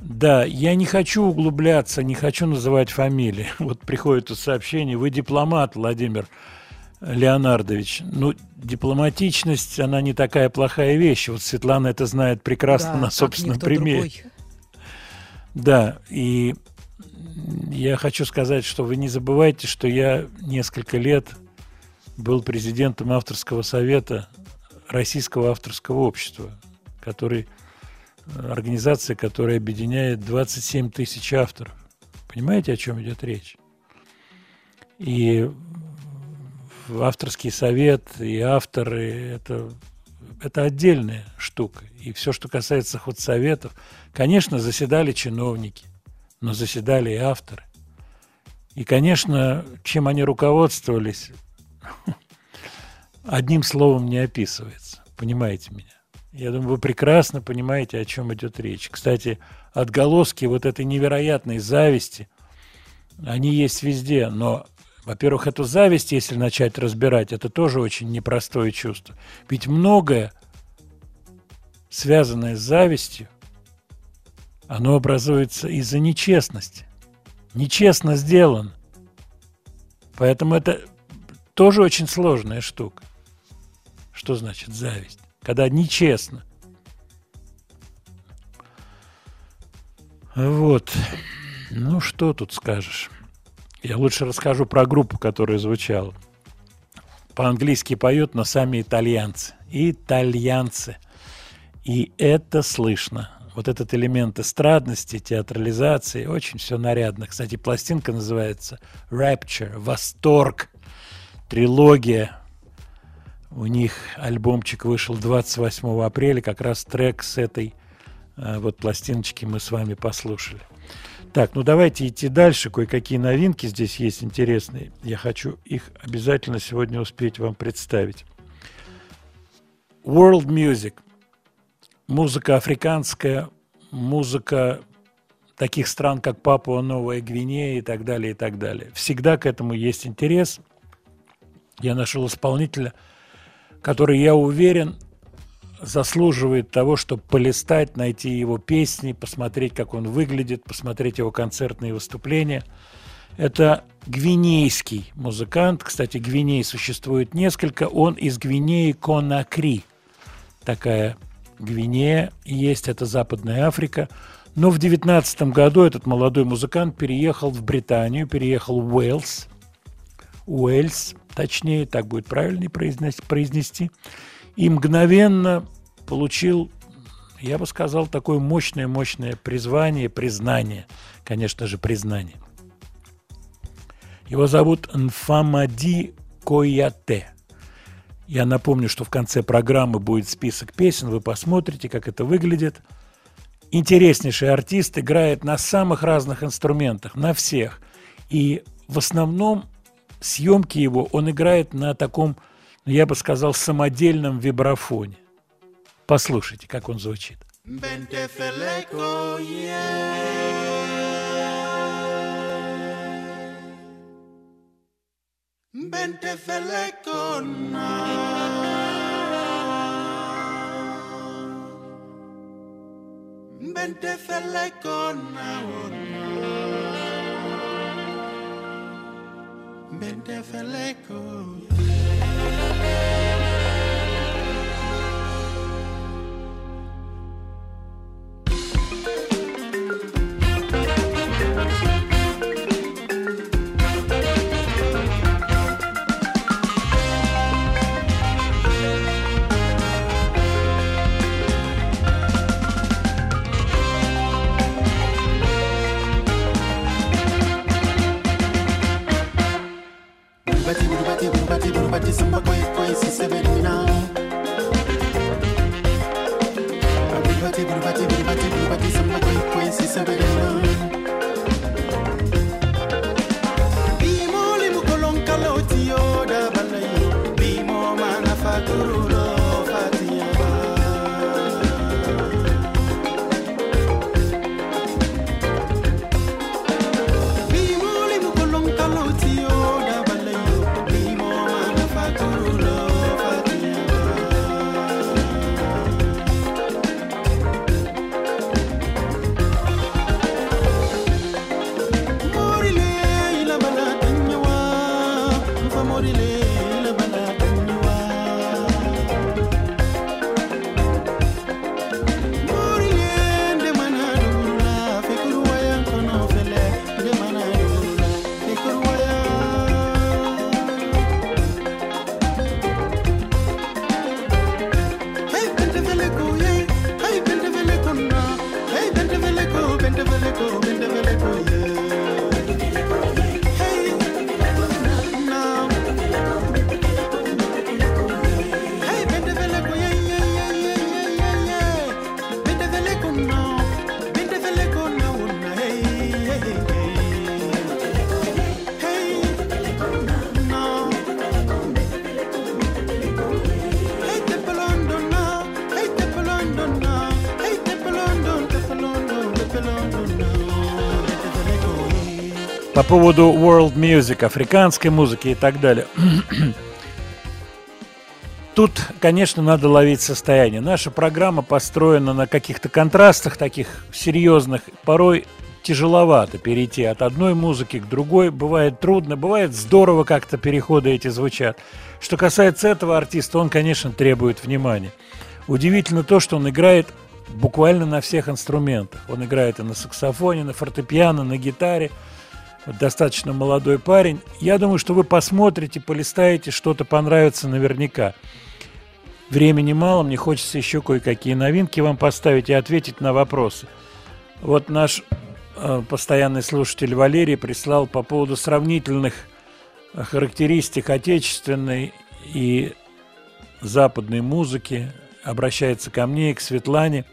[SPEAKER 2] Да, я не хочу углубляться, не хочу называть фамилии. Вот приходит тут сообщение, вы дипломат, Владимир Леонардович. Ну, дипломатичность, она не такая плохая вещь. Вот Светлана это знает прекрасно
[SPEAKER 3] Да,
[SPEAKER 2] на собственном примере.
[SPEAKER 3] другой.
[SPEAKER 2] Да, и я хочу сказать, что вы не забывайте, что я несколько лет был президентом авторского совета Российского авторского общества, который организация, которая объединяет 27 тысяч авторов. Понимаете, о чем идет речь? И авторский совет и авторы это, это отдельная штука. И все, что касается худсоветов, конечно, заседали чиновники, но заседали и авторы. И, конечно, чем они руководствовались, одним словом не описывается. Понимаете меня? Я думаю, вы прекрасно понимаете, о чем идет речь. Кстати, отголоски вот этой невероятной зависти, они есть везде, но, во-первых, эту зависть, если начать разбирать, это тоже очень непростое чувство. Ведь многое, связанное с завистью, оно образуется из-за нечестности. Нечестно сделан. Поэтому это тоже очень сложная штука. Что значит зависть? Когда нечестно. Вот. Ну, что тут скажешь? Я лучше расскажу про группу, которая звучала. По-английски поют, но сами итальянцы. Итальянцы. И это слышно. Вот этот элемент эстрадности, театрализации, очень все нарядно. Кстати, пластинка называется Rapture, Восторг, трилогия. У них альбомчик вышел 28 апреля, как раз трек с этой э, вот пластиночки мы с вами послушали. Так, ну давайте идти дальше. Кое-какие новинки здесь есть интересные. Я хочу их обязательно сегодня успеть вам представить. World Music. Музыка африканская, музыка таких стран, как Папуа, Новая Гвинея и так далее, и так далее. Всегда к этому есть интерес. Я нашел исполнителя, который, я уверен, заслуживает того, чтобы полистать, найти его песни, посмотреть, как он выглядит, посмотреть его концертные выступления. Это гвинейский музыкант. Кстати, Гвиней существует несколько. Он из Гвинеи Конакри. Такая Гвинея есть, это Западная Африка. Но в 19 году этот молодой музыкант переехал в Британию, переехал в Уэльс. Уэльс, точнее, так будет правильнее произнести и мгновенно получил, я бы сказал, такое мощное-мощное призвание, признание, конечно же, признание. Его зовут Нфамади Кояте. Я напомню, что в конце программы будет список песен, вы посмотрите, как это выглядит. Интереснейший артист играет на самых разных инструментах, на всех. И в основном съемки его он играет на таком я бы сказал, самодельном вибрафоне. Послушайте, как он звучит.
[SPEAKER 11] Bente felekona Bente Yeah.
[SPEAKER 2] Поводу world music, африканской музыки и так далее. Тут, конечно, надо ловить состояние. Наша программа построена на каких-то контрастах таких серьезных. Порой тяжеловато перейти от одной музыки к другой. Бывает трудно, бывает здорово как-то переходы эти звучат. Что касается этого артиста, он, конечно, требует внимания. Удивительно то, что он играет буквально на всех инструментах. Он играет и на саксофоне, на фортепиано, на гитаре. Вот достаточно молодой парень. Я думаю, что вы посмотрите, полистаете, что-то понравится наверняка. Времени мало, мне хочется еще кое-какие новинки вам поставить и ответить на вопросы. Вот наш э, постоянный слушатель Валерий прислал по поводу сравнительных э, характеристик отечественной и западной музыки. Обращается ко мне и к Светлане.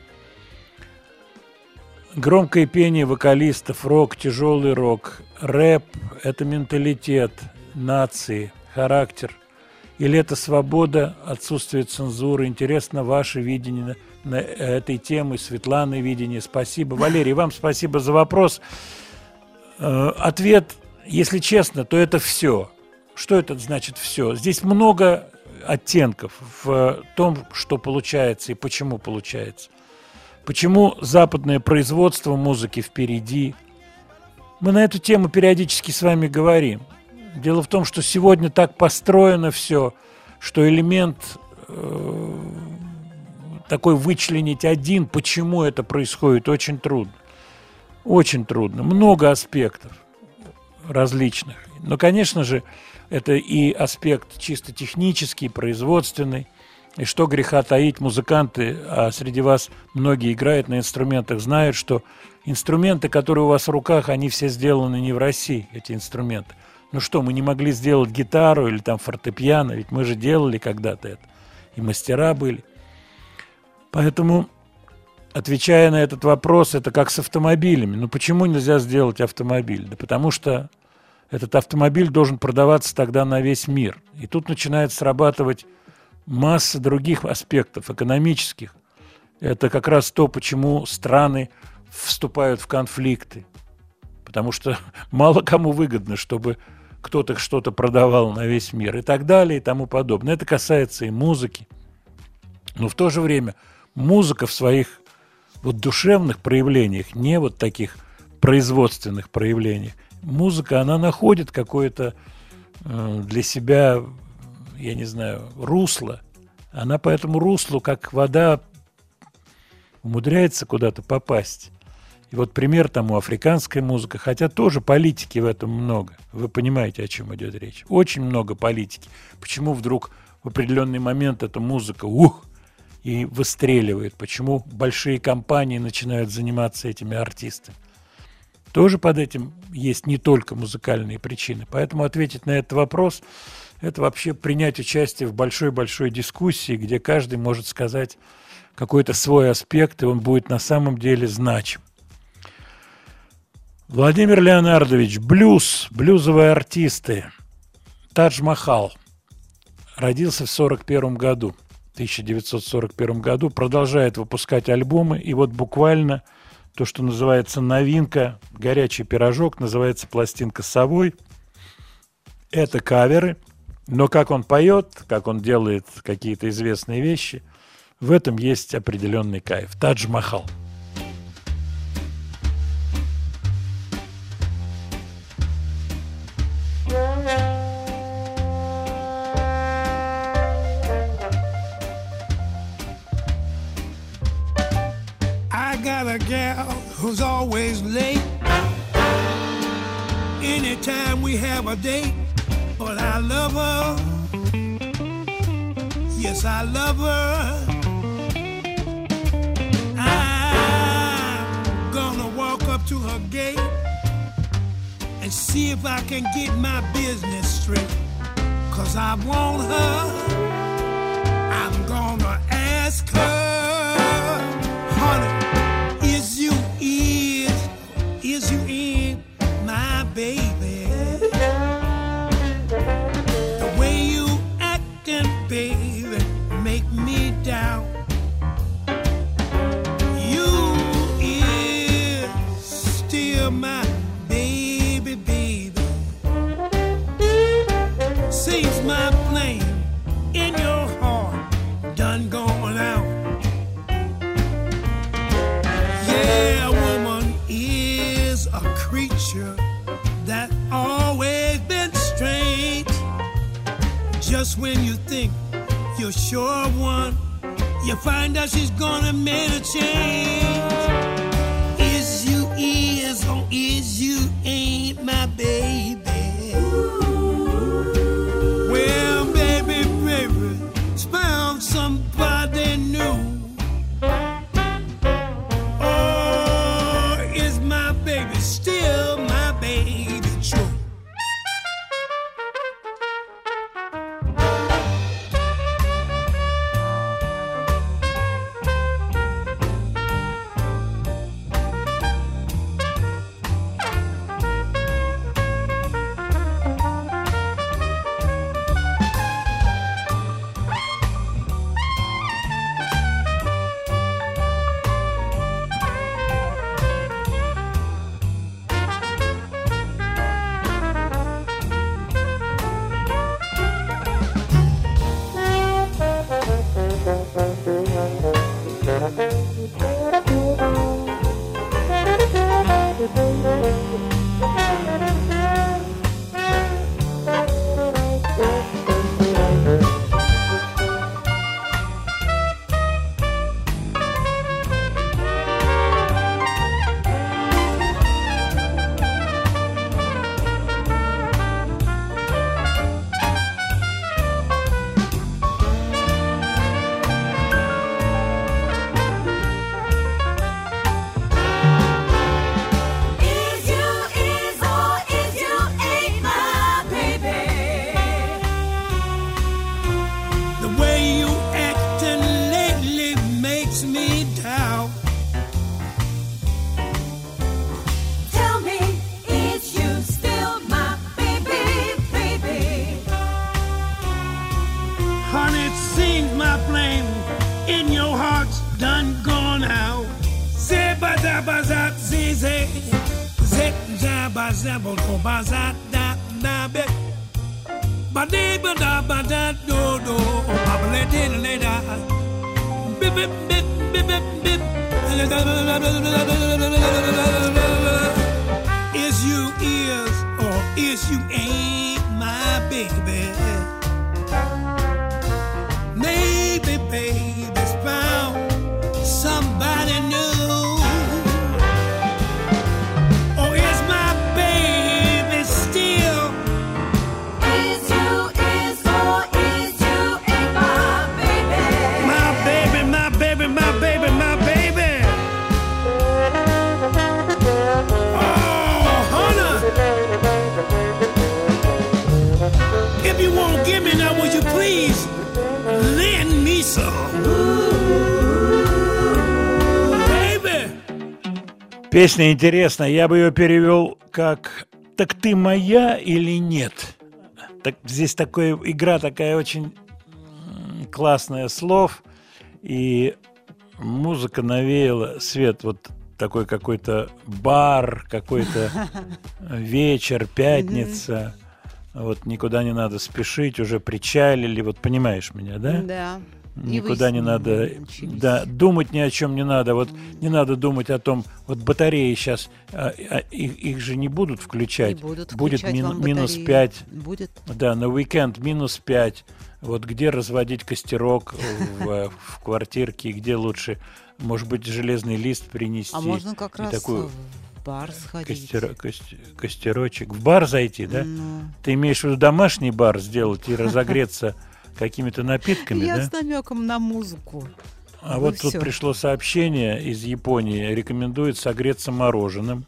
[SPEAKER 2] Громкое пение вокалистов, рок, тяжелый рок, рэп – это менталитет нации, характер. Или это свобода, отсутствие цензуры? Интересно ваше видение на, этой темы, Светланы видение. Спасибо. Валерий, вам спасибо за вопрос. Э, ответ, если честно, то это все. Что это значит все? Здесь много оттенков в том, что получается и почему получается. Почему западное производство музыки впереди? Мы на эту тему периодически с вами говорим. Дело в том, что сегодня так построено все, что элемент э, такой вычленить один, почему это происходит, очень трудно. Очень трудно. Много аспектов различных. Но, конечно же, это и аспект чисто технический, производственный. И что греха таить, музыканты, а среди вас многие играют на инструментах, знают, что инструменты, которые у вас в руках, они все сделаны не в России, эти инструменты. Ну что, мы не могли сделать гитару или там фортепиано, ведь мы же делали когда-то это. И мастера были. Поэтому, отвечая на этот вопрос, это как с автомобилями. Ну почему нельзя сделать автомобиль? Да потому что этот автомобиль должен продаваться тогда на весь мир. И тут начинает срабатывать масса других аспектов экономических. Это как раз то, почему страны вступают в конфликты. Потому что мало кому выгодно, чтобы кто-то что-то продавал на весь мир и так далее и тому подобное. Это касается и музыки. Но в то же время музыка в своих вот душевных проявлениях, не вот таких производственных проявлениях, музыка, она находит какое-то э, для себя, я не знаю, русло. Она по этому руслу, как вода, умудряется куда-то попасть. И вот пример тому африканская музыка, хотя тоже политики в этом много. Вы понимаете, о чем идет речь. Очень много политики. Почему вдруг в определенный момент эта музыка, ух, и выстреливает? Почему большие компании начинают заниматься этими артистами? Тоже под этим есть не только музыкальные причины. Поэтому ответить на этот вопрос – это вообще принять участие в большой-большой дискуссии, где каждый может сказать какой-то свой аспект, и он будет на самом деле значим. Владимир Леонардович, блюз, блюзовые артисты. Тадж Махал родился в 1941 году, 1941 году, продолжает выпускать альбомы, и вот буквально то, что называется новинка, горячий пирожок, называется пластинка «Совой». Это каверы, но как он поет, как он делает какие-то известные вещи, в этом есть определенный кайф. Тадж Махал.
[SPEAKER 12] Who's always late. Anytime we have a date, but I love her. Yes, I love her. I'm gonna walk up to her gate and see if I can get my business straight. Cause I want her. I'm gonna ask her, honey, sure one, you find out she's gonna make a change. Is you is or is you ain't my baby?
[SPEAKER 2] Песня интересная, я бы ее перевел как «Так ты моя или нет?» так, Здесь такая игра такая очень классная слов, и музыка навеяла свет вот такой какой-то бар, какой-то вечер, пятница. Вот никуда не надо спешить, уже причалили, вот понимаешь меня, да?
[SPEAKER 3] Да.
[SPEAKER 2] Никуда не надо, да, думать ни о чем не надо. Вот не надо думать о том, вот батареи сейчас, а, а, их, их же не будут включать.
[SPEAKER 3] Не будут
[SPEAKER 2] Будет
[SPEAKER 3] включать
[SPEAKER 2] мин- минус
[SPEAKER 3] батареи.
[SPEAKER 2] 5.
[SPEAKER 3] Будет.
[SPEAKER 2] Да, на уикенд минус 5. Вот где разводить костерок в, в квартирке, где лучше, может быть, железный лист принести.
[SPEAKER 3] А можно как раз
[SPEAKER 2] такую
[SPEAKER 3] бар сходить.
[SPEAKER 2] костер- кост- костерочек. В бар зайти, да?
[SPEAKER 3] Ну.
[SPEAKER 2] Ты имеешь в виду домашний бар сделать и разогреться какими-то напитками,
[SPEAKER 3] Я
[SPEAKER 2] да?
[SPEAKER 3] с намеком на музыку.
[SPEAKER 2] А
[SPEAKER 3] Ну
[SPEAKER 2] вот тут
[SPEAKER 3] всё.
[SPEAKER 2] пришло сообщение из Японии. Рекомендует согреться мороженым.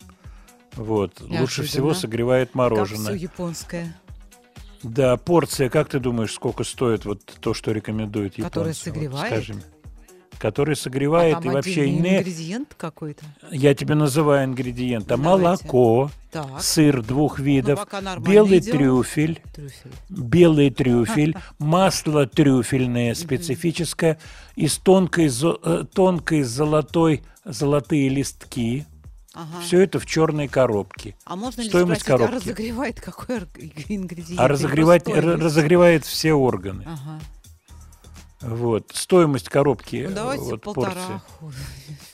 [SPEAKER 2] Вот. Лучше
[SPEAKER 3] Неожиданно.
[SPEAKER 2] всего согревает
[SPEAKER 3] Как все
[SPEAKER 2] мороженое.
[SPEAKER 3] японское.
[SPEAKER 2] Да, порция, как ты думаешь, сколько стоит вот то, что рекомендует японцы?
[SPEAKER 3] Которое
[SPEAKER 2] Вот
[SPEAKER 3] согревает?
[SPEAKER 2] скажи мне. Который согревает
[SPEAKER 3] а
[SPEAKER 2] и вообще не...
[SPEAKER 3] ингредиент какой-то.
[SPEAKER 2] Я тебе называю ингредиенты.
[SPEAKER 3] Давайте.
[SPEAKER 2] Молоко,
[SPEAKER 3] Так.
[SPEAKER 2] сыр двух видов,
[SPEAKER 3] пока нормально
[SPEAKER 2] белый
[SPEAKER 3] идем.
[SPEAKER 2] трюфель,
[SPEAKER 3] Трюфель.
[SPEAKER 2] белый трюфель, масло трюфельное специфическое из тонкой, э, тонкой золотой золотые листки.
[SPEAKER 3] Ага.
[SPEAKER 2] Все это в черной коробке.
[SPEAKER 3] А можно ли
[SPEAKER 2] Стоимость
[SPEAKER 3] спросить, а
[SPEAKER 2] коробки.
[SPEAKER 3] разогревает какой ингредиент?
[SPEAKER 2] А разогревать,
[SPEAKER 3] стоимость?
[SPEAKER 2] разогревает все органы.
[SPEAKER 3] Ага.
[SPEAKER 2] Вот. Стоимость коробки.
[SPEAKER 3] Ну, давайте
[SPEAKER 2] вот,
[SPEAKER 3] полтора.
[SPEAKER 2] порции.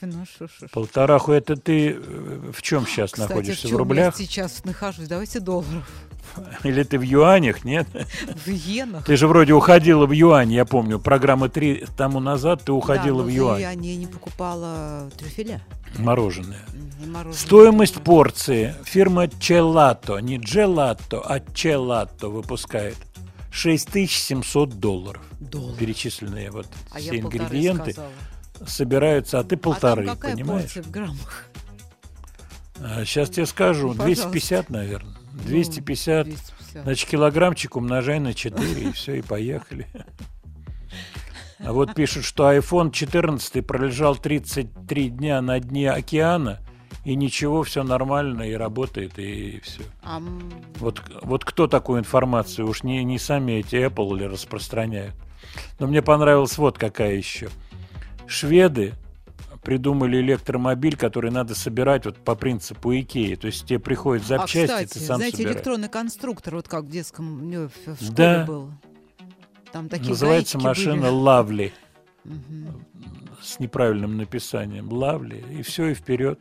[SPEAKER 3] Ну, шо, шо, шо.
[SPEAKER 2] Полтораху. Это ты э, в чем сейчас
[SPEAKER 3] Кстати,
[SPEAKER 2] находишься?
[SPEAKER 3] в,
[SPEAKER 2] В,
[SPEAKER 3] чем
[SPEAKER 2] рублях?
[SPEAKER 3] я сейчас нахожусь? Давайте долларов.
[SPEAKER 2] Или ты в юанях, нет?
[SPEAKER 3] В иенах.
[SPEAKER 2] Ты же вроде уходила в юань, я помню. Программы три тому назад ты уходила
[SPEAKER 3] да,
[SPEAKER 2] в юань.
[SPEAKER 3] Я не, покупала трюфеля.
[SPEAKER 2] Мороженое.
[SPEAKER 3] Мороженое
[SPEAKER 2] Стоимость порции фирма Челато, не Джелато, а Челато выпускает 6700 долларов.
[SPEAKER 3] Доллар.
[SPEAKER 2] Перечисленные вот
[SPEAKER 3] А
[SPEAKER 2] все ингредиенты
[SPEAKER 3] сказала.
[SPEAKER 2] собираются, а ты
[SPEAKER 3] А
[SPEAKER 2] полторы,
[SPEAKER 3] там какая
[SPEAKER 2] понимаешь?
[SPEAKER 3] в граммах?
[SPEAKER 2] сейчас тебе скажу,
[SPEAKER 3] Ну,
[SPEAKER 2] 250, наверное. 250,
[SPEAKER 3] 250.
[SPEAKER 2] значит, килограммчик умножай на 4, и все, и поехали. А вот пишут, что iPhone 14 пролежал 33 дня на дне океана, и ничего, все нормально, и работает, и все.
[SPEAKER 3] А,
[SPEAKER 2] Вот, вот кто такую информацию? Уж не, не сами эти Apple ли распространяют. Но мне понравилась вот какая еще. Шведы придумали электромобиль, который надо собирать вот по принципу Икеи. То есть тебе приходят запчасти,
[SPEAKER 3] а, кстати,
[SPEAKER 2] ты сам
[SPEAKER 3] знаете,
[SPEAKER 2] собираешь.
[SPEAKER 3] электронный конструктор, вот как в детском, в, школе
[SPEAKER 2] Да.
[SPEAKER 3] был. Там такие
[SPEAKER 2] Называется машина. Лавли.
[SPEAKER 3] Мгм.
[SPEAKER 2] С неправильным написанием. Лавли. И все, и вперед.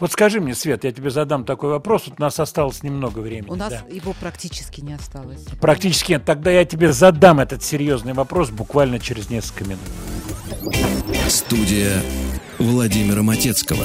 [SPEAKER 2] Вот скажи мне, Свет, я тебе задам такой вопрос. Вот у нас осталось немного времени.
[SPEAKER 3] У нас
[SPEAKER 2] да.
[SPEAKER 3] его практически не осталось.
[SPEAKER 2] Практически нет. Тогда я тебе задам этот серьезный вопрос буквально через несколько минут.
[SPEAKER 4] Студия Владимира Матецкого.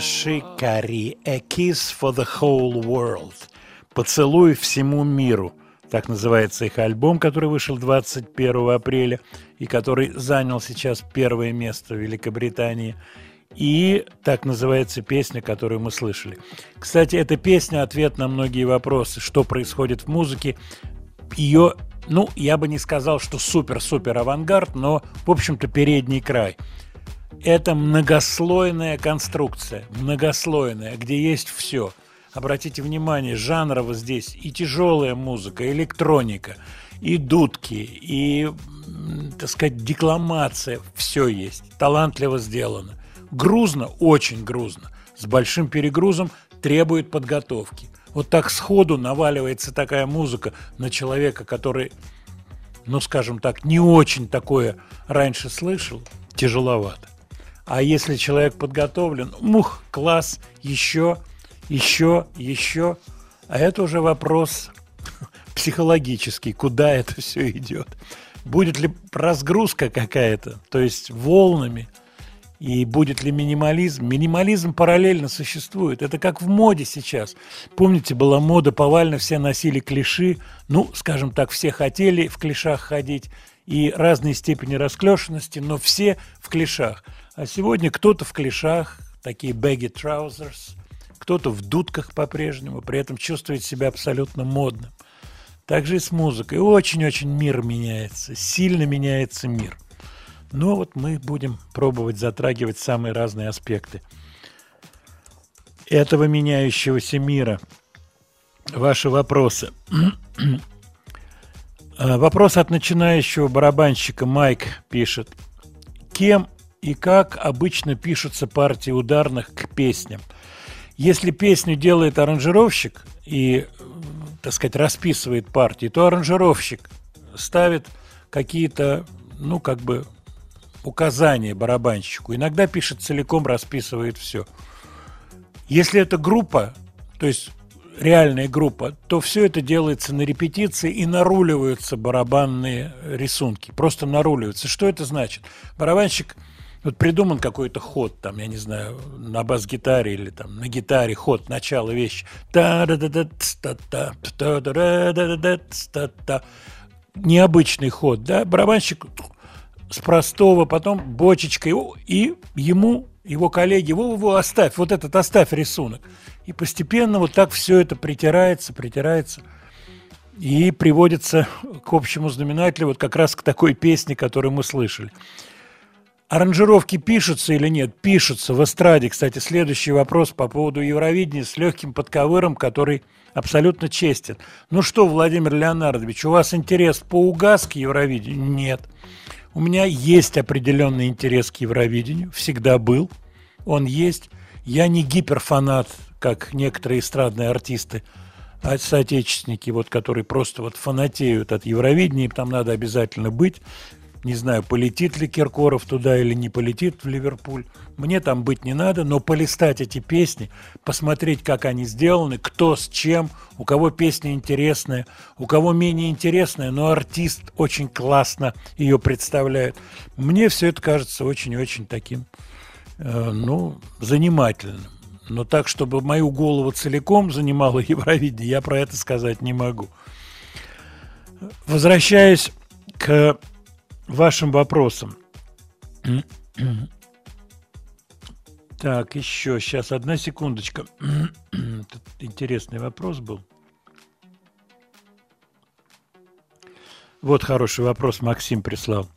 [SPEAKER 2] Шикари A Kiss for the Whole World. Поцелуй всему миру. Так называется их альбом, который вышел 21 апреля и который занял сейчас первое место в Великобритании. И так называется песня, которую мы слышали. Кстати, эта песня – ответ на многие вопросы, что происходит в музыке. Ее, ну, я бы не сказал, что супер-супер авангард, но, в общем-то, передний край. Это многослойная конструкция, многослойная, где есть все. Обратите внимание, жанрово здесь и тяжелая музыка, и электроника, и дудки, и, так сказать, декламация. Все есть. Талантливо сделано. Грузно, очень грузно. С большим перегрузом требует подготовки. Вот так сходу наваливается такая музыка на человека, который, ну, скажем так, не очень такое раньше слышал, тяжеловато. А если человек подготовлен, мух, класс, еще, еще, еще. А это уже вопрос психологический, куда это все идет. Будет ли разгрузка какая-то, то есть волнами, и будет ли минимализм? Минимализм параллельно существует. Это как в моде сейчас. Помните, была мода, повально все носили клиши. Ну, скажем так, все хотели в клишах ходить. И разной степени расклешенности, но все в клишах. А сегодня кто-то в клишах, такие baggy trousers, кто-то в дудках по-прежнему, при этом чувствует себя абсолютно модным. Так же и с музыкой. Очень-очень мир меняется, сильно меняется мир. Но вот мы будем пробовать затрагивать самые разные аспекты этого меняющегося мира. Ваши вопросы. А, Вопрос от начинающего барабанщика Майк пишет. Кем и как обычно пишутся партии ударных к песням? Если песню делает аранжировщик и, так сказать, расписывает партии, то аранжировщик ставит какие-то, ну, как бы, указания барабанщику. Иногда пишет целиком, расписывает все. Если это группа, то есть реальная группа, то все это делается на репетиции и наруливаются барабанные рисунки. Просто наруливаются. Что это значит? Барабанщик, вот придуман какой-то ход, там, я не знаю, на бас-гитаре или там на гитаре ход, начало вещи. та да да да та та та да да да та та Необычный ход, да? Барабанщик с простого, потом бочечкой, и ему, его коллеги, во, во, оставь, вот этот оставь рисунок. И постепенно вот так все это притирается, притирается и приводится к общему знаменателю, вот как раз к такой песне, которую мы слышали. Аранжировки пишутся или нет? Пишутся в эстраде. Кстати, следующий вопрос по поводу Евровидения с легким подковыром, который абсолютно честен. Ну что, Владимир Леонардович, у вас интерес поугас к Евровидению? Нет. У меня есть определенный интерес к Евровидению, всегда был, он есть. Я не гиперфанат, как некоторые эстрадные артисты, а соотечественники, вот, которые просто вот фанатеют от Евровидения, там надо обязательно быть. Не знаю, полетит ли Киркоров туда или не полетит в Ливерпуль. Мне там быть не надо, но полистать эти песни, посмотреть, как они сделаны, кто с чем, у кого песня интересная, у кого менее интересная, но артист очень классно ее представляет. Мне все это кажется очень-очень таким, э, ну, занимательным. Но так, чтобы мою голову целиком занимало Евровидение, я про это сказать не могу. Возвращаясь к вашим вопросам. Так, еще, сейчас, одна секундочка. Тут интересный вопрос был. Вот хороший вопрос Максим прислал.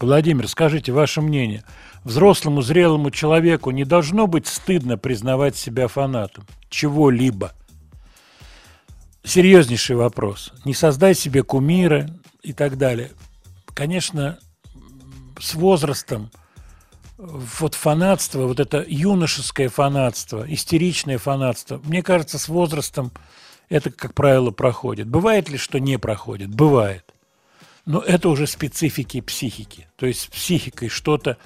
[SPEAKER 2] Владимир, скажите ваше мнение. Взрослому, зрелому человеку не должно быть стыдно признавать себя фанатом чего-либо. Серьезнейший вопрос. Не создай себе кумира и так далее. Конечно, с возрастом вот фанатство, вот это юношеское фанатство, истеричное фанатство, мне кажется, с возрастом это, как правило, проходит. Бывает ли, что не проходит? Бывает. Но это уже специфики психики. То есть с психикой что-то...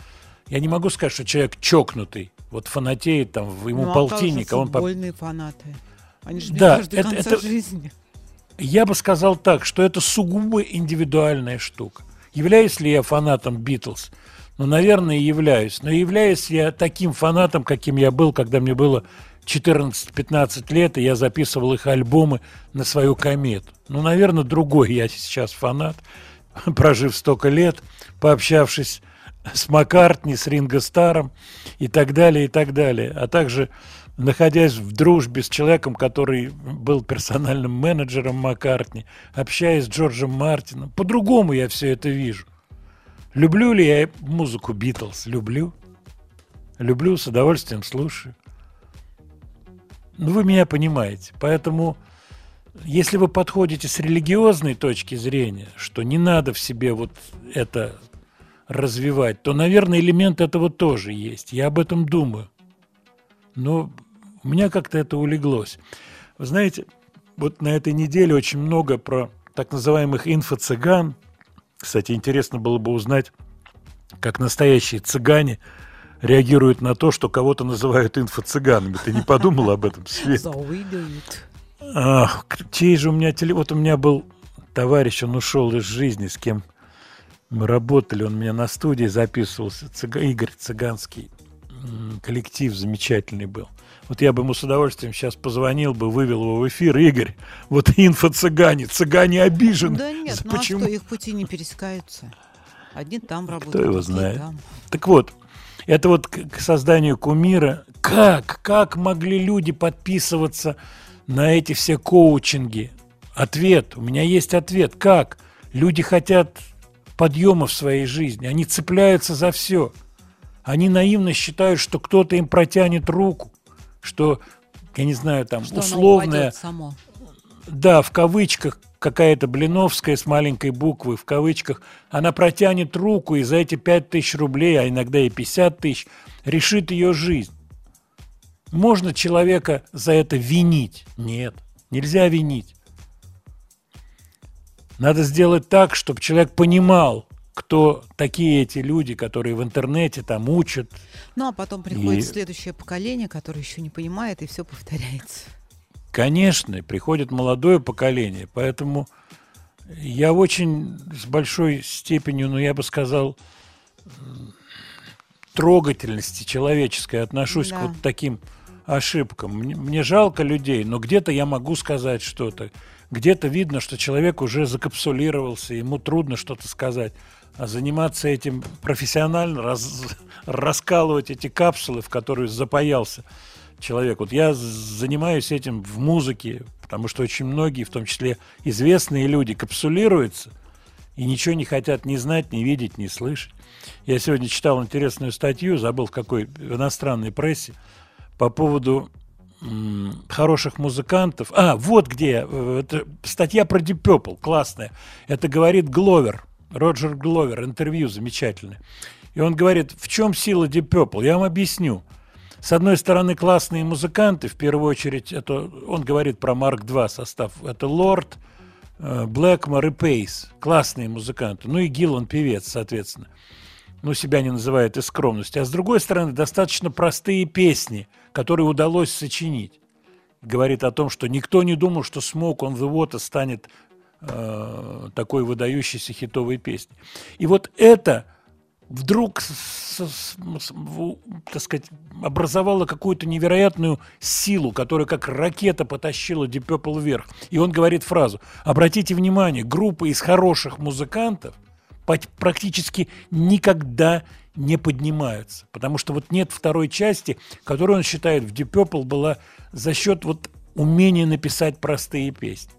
[SPEAKER 2] Я не могу сказать, что человек чокнутый, вот фанатеет, там, ему
[SPEAKER 3] ну,
[SPEAKER 2] полтинник,
[SPEAKER 3] а,
[SPEAKER 2] а он...
[SPEAKER 3] футбольные фанаты. Они же
[SPEAKER 2] Да,
[SPEAKER 3] до
[SPEAKER 2] это-
[SPEAKER 3] конца
[SPEAKER 2] это-
[SPEAKER 3] жизни.
[SPEAKER 2] Я бы сказал так, что это сугубо индивидуальная штука. Являюсь ли я фанатом Битлз? Ну, наверное, являюсь. Но являюсь я таким фанатом, каким я был, когда мне было 14-15 лет, и я записывал их альбомы на свою комету. Ну, наверное, другой я сейчас фанат, прожив столько лет, пообщавшись с Маккартни, с Ринго Старом и так далее, и так далее. А также находясь в дружбе с человеком, который был персональным менеджером Маккартни, общаясь с Джорджем Мартином. По-другому я все это вижу. Люблю ли я музыку Битлз? Люблю. Люблю, с удовольствием слушаю. Ну, вы меня понимаете. Поэтому, если вы подходите с религиозной точки зрения, что не надо в себе вот это развивать, то, наверное, элемент этого тоже есть. Я об этом думаю. Но у меня как-то это улеглось. Вы знаете, вот на этой неделе очень много про так называемых инфо-цыган. Кстати, интересно было бы узнать, как настоящие цыгане реагируют на то, что кого-то называют инфо-цыганами. Ты не подумал об этом, Свет? Ах, чей же у меня теле... Вот у меня был товарищ, он ушел из жизни, с кем мы работали, он у меня на студии записывался, Цыга... Игорь Цыганский, коллектив замечательный был. Вот я бы ему с удовольствием сейчас позвонил бы, вывел его в эфир. Игорь, вот инфо-цыгане, цыгане обижены.
[SPEAKER 3] Да нет, ну
[SPEAKER 2] Почему?
[SPEAKER 3] а что, их пути не пересекаются. Одни там работают,
[SPEAKER 2] Кто его знает?
[SPEAKER 3] там.
[SPEAKER 2] Так вот, это вот к созданию кумира. Как, как могли люди подписываться на эти все коучинги? Ответ, у меня есть ответ. Как? Люди хотят подъема в своей жизни, они цепляются за все. Они наивно считают, что кто-то им протянет руку, что, я не знаю, там,
[SPEAKER 3] Что
[SPEAKER 2] условная...
[SPEAKER 3] само.
[SPEAKER 2] Да, в кавычках какая-то Блиновская с маленькой буквы, в кавычках, она протянет руку и за эти 5 тысяч рублей, а иногда и 50 тысяч, решит ее жизнь. Можно человека за это винить? Нет, нельзя винить. Надо сделать так, чтобы человек понимал, кто такие эти люди, которые в интернете там учат.
[SPEAKER 3] Ну, а потом приходит
[SPEAKER 2] И-
[SPEAKER 3] следующее поколение, которое еще не понимает, и все повторяется.
[SPEAKER 2] Конечно, приходит молодое поколение, поэтому я очень с большой степенью, ну я бы сказал, трогательности человеческой отношусь
[SPEAKER 3] Да.
[SPEAKER 2] к вот таким ошибкам. Мне, мне жалко людей, но где-то я могу сказать что-то, где-то видно, что человек уже закапсулировался, ему трудно что-то сказать. А заниматься этим профессионально, раз- раскалывать эти капсулы, в которые запаялся человек. Вот я занимаюсь этим в музыке, потому что очень многие, в том числе известные люди, капсулируются и ничего не хотят ни знать, ни видеть, ни слышать. Я сегодня читал интересную статью, забыл в какой в иностранной прессе, по поводу хороших музыкантов. А, вот где. э, Это статья про Deep Purple, классная. Это говорит Гловер, Роджер Гловер, интервью замечательное. И он говорит, в чем сила Deep Purple? Я вам объясню. С одной стороны, классные музыканты, в первую очередь, это он говорит про Марк 2 состав. Это Лорд, э, Блэкмор и Пейс. Классные музыканты. Ну и Гиллан певец, соответственно. Ну, себя не называет из скромности. А с другой стороны, достаточно простые песни, которые удалось сочинить. Говорит о том, что никто не думал, что Smoke on the Water станет такой выдающейся хитовой песней. И вот это вдруг, так сказать, образовало какую-то невероятную силу, которая как ракета потащила Deep Purple вверх. И он говорит фразу, обратите внимание, группа из хороших музыкантов практически никогда не поднимаются. Потому что вот нет второй части, которую он считает в Deep Purple была за счет вот умения написать простые песни.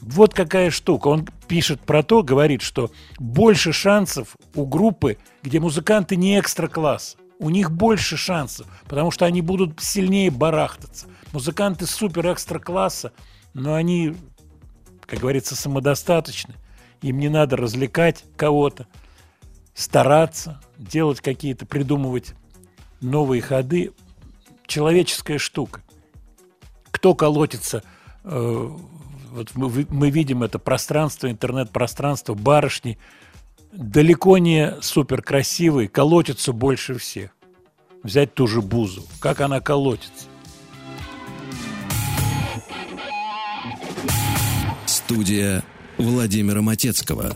[SPEAKER 2] Вот какая штука. Он пишет про то, говорит, что больше шансов у группы, где музыканты не экстра-класс. У них больше шансов, потому что они будут сильнее барахтаться. Музыканты супер экстра-класса, но они, как говорится, самодостаточны. Им не надо развлекать кого-то, стараться, делать какие-то, придумывать новые ходы. Человеческая штука. Кто колотится э, вот мы, мы видим это пространство, интернет-пространство, барышни, далеко не супер красивые, колотятся больше всех. Взять ту же Бузу, как она колотится.
[SPEAKER 4] Студия Владимира Матецкого.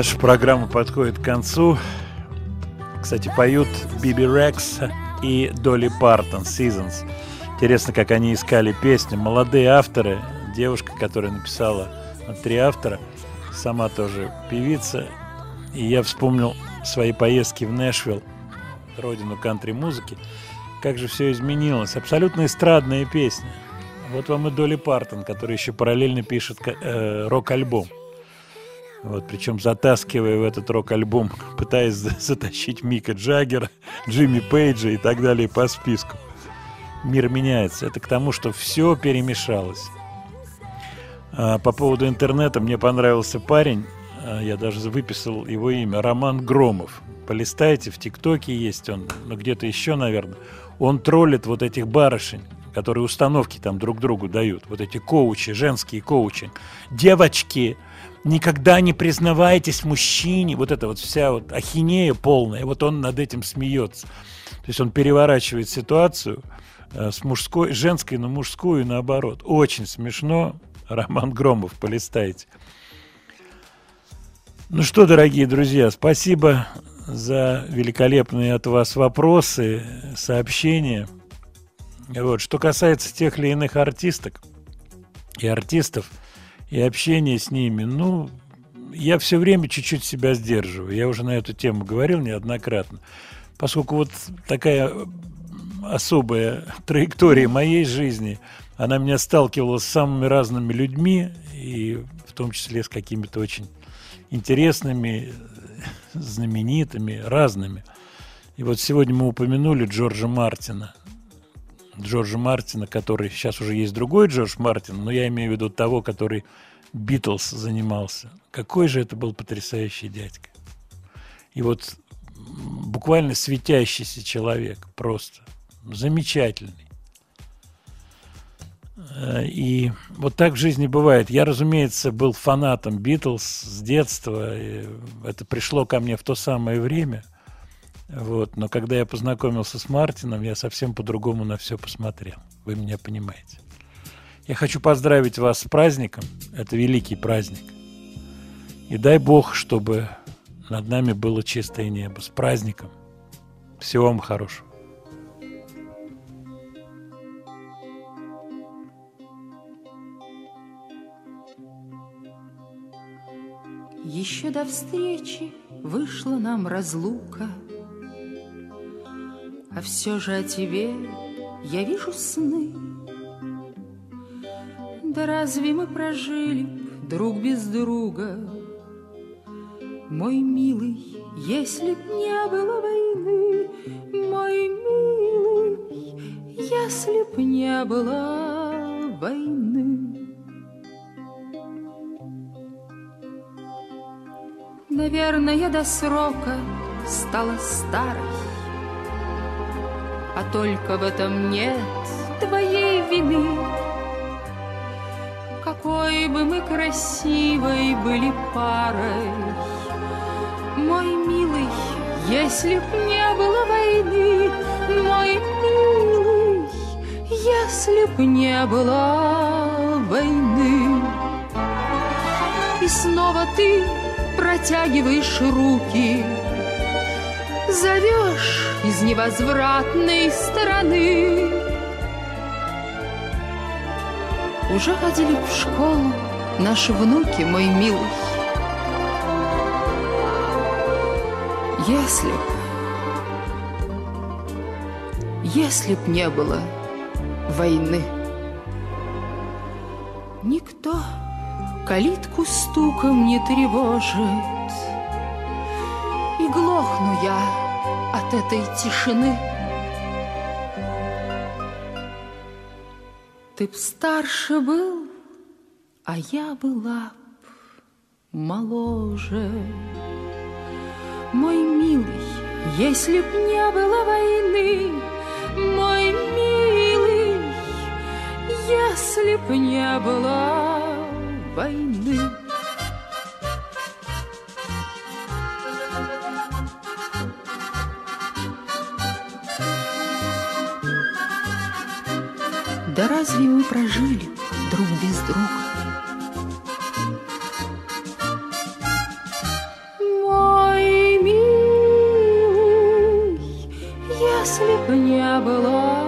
[SPEAKER 2] Наша программа подходит к концу. Кстати, поют Биби Рекс и Долли Партон «Seasons». Интересно, как они искали песню. Молодые авторы, девушка, которая написала три автора, сама тоже певица. И я вспомнил свои поездки в Нэшвилл, родину кантри-музыки. Как же все изменилось. Абсолютно эстрадная песня. Вот вам и Долли Партон, который еще параллельно пишет э, рок-альбом. Вот, причем затаскивая в этот рок-альбом, пытаясь за- затащить Мика Джаггера, Джимми Пейджа и так далее по списку. Мир меняется. Это к тому, что все перемешалось. А, по поводу интернета мне понравился парень, а, я даже выписал его имя, Роман Громов. Полистайте, в ТикТоке есть он, но где-то еще, наверное. Он троллит вот этих барышень, которые установки там друг другу дают. Вот эти коучи, женские коучи. Девочки, никогда не признавайтесь мужчине. Вот это вот вся вот ахинея полная. Вот он над этим смеется. То есть он переворачивает ситуацию э, с мужской, женской на мужскую и наоборот. Очень смешно. Роман Громов, полистайте. Ну что, дорогие друзья, спасибо за великолепные от вас вопросы, сообщения. Вот. Что касается тех или иных артисток и артистов, и общения с ними, ну, я все время чуть-чуть себя сдерживаю. Я уже на эту тему говорил неоднократно. Поскольку вот такая особая траектория моей жизни, она меня сталкивала с самыми разными людьми, и в том числе с какими-то очень интересными, знаменитыми, разными. И вот сегодня мы упомянули Джорджа Мартина. Джорджа Мартина, который сейчас уже есть другой Джордж Мартин, но я имею в виду того, который Битлз занимался. Какой же это был потрясающий дядька. И вот буквально светящийся человек, просто замечательный. И вот так в жизни бывает. Я, разумеется, был фанатом Битлз с детства. Это пришло ко мне в то самое время. Вот. Но когда я познакомился с Мартином, я совсем по-другому на все посмотрел. Вы меня понимаете. Я хочу поздравить вас с праздником. Это великий праздник. И дай Бог, чтобы над нами было чистое небо. С праздником. Всего вам хорошего.
[SPEAKER 13] Еще до встречи вышла нам разлука, А все же о тебе я вижу сны. Да разве мы прожили друг без друга? Мой милый, если б не было войны, Мой милый, если б не было войны. Наверное, до срока стала старой. А только в этом нет твоей вины. Какой бы мы красивой были парой, Мой милый, если б не было войны, Мой милый, если б не было войны. И снова ты протягиваешь руки, Зовешь из невозвратной стороны. Уже ходили в школу наши внуки, мой милый. Если б, если б не было войны, никто калитку стуком не тревожит. Глохну я от этой тишины. Ты б старше был, а я была б моложе. Мой милый, если б не было войны, мой милый, если б не было войны. Да разве мы прожили друг без друга? Мой милый, если б не было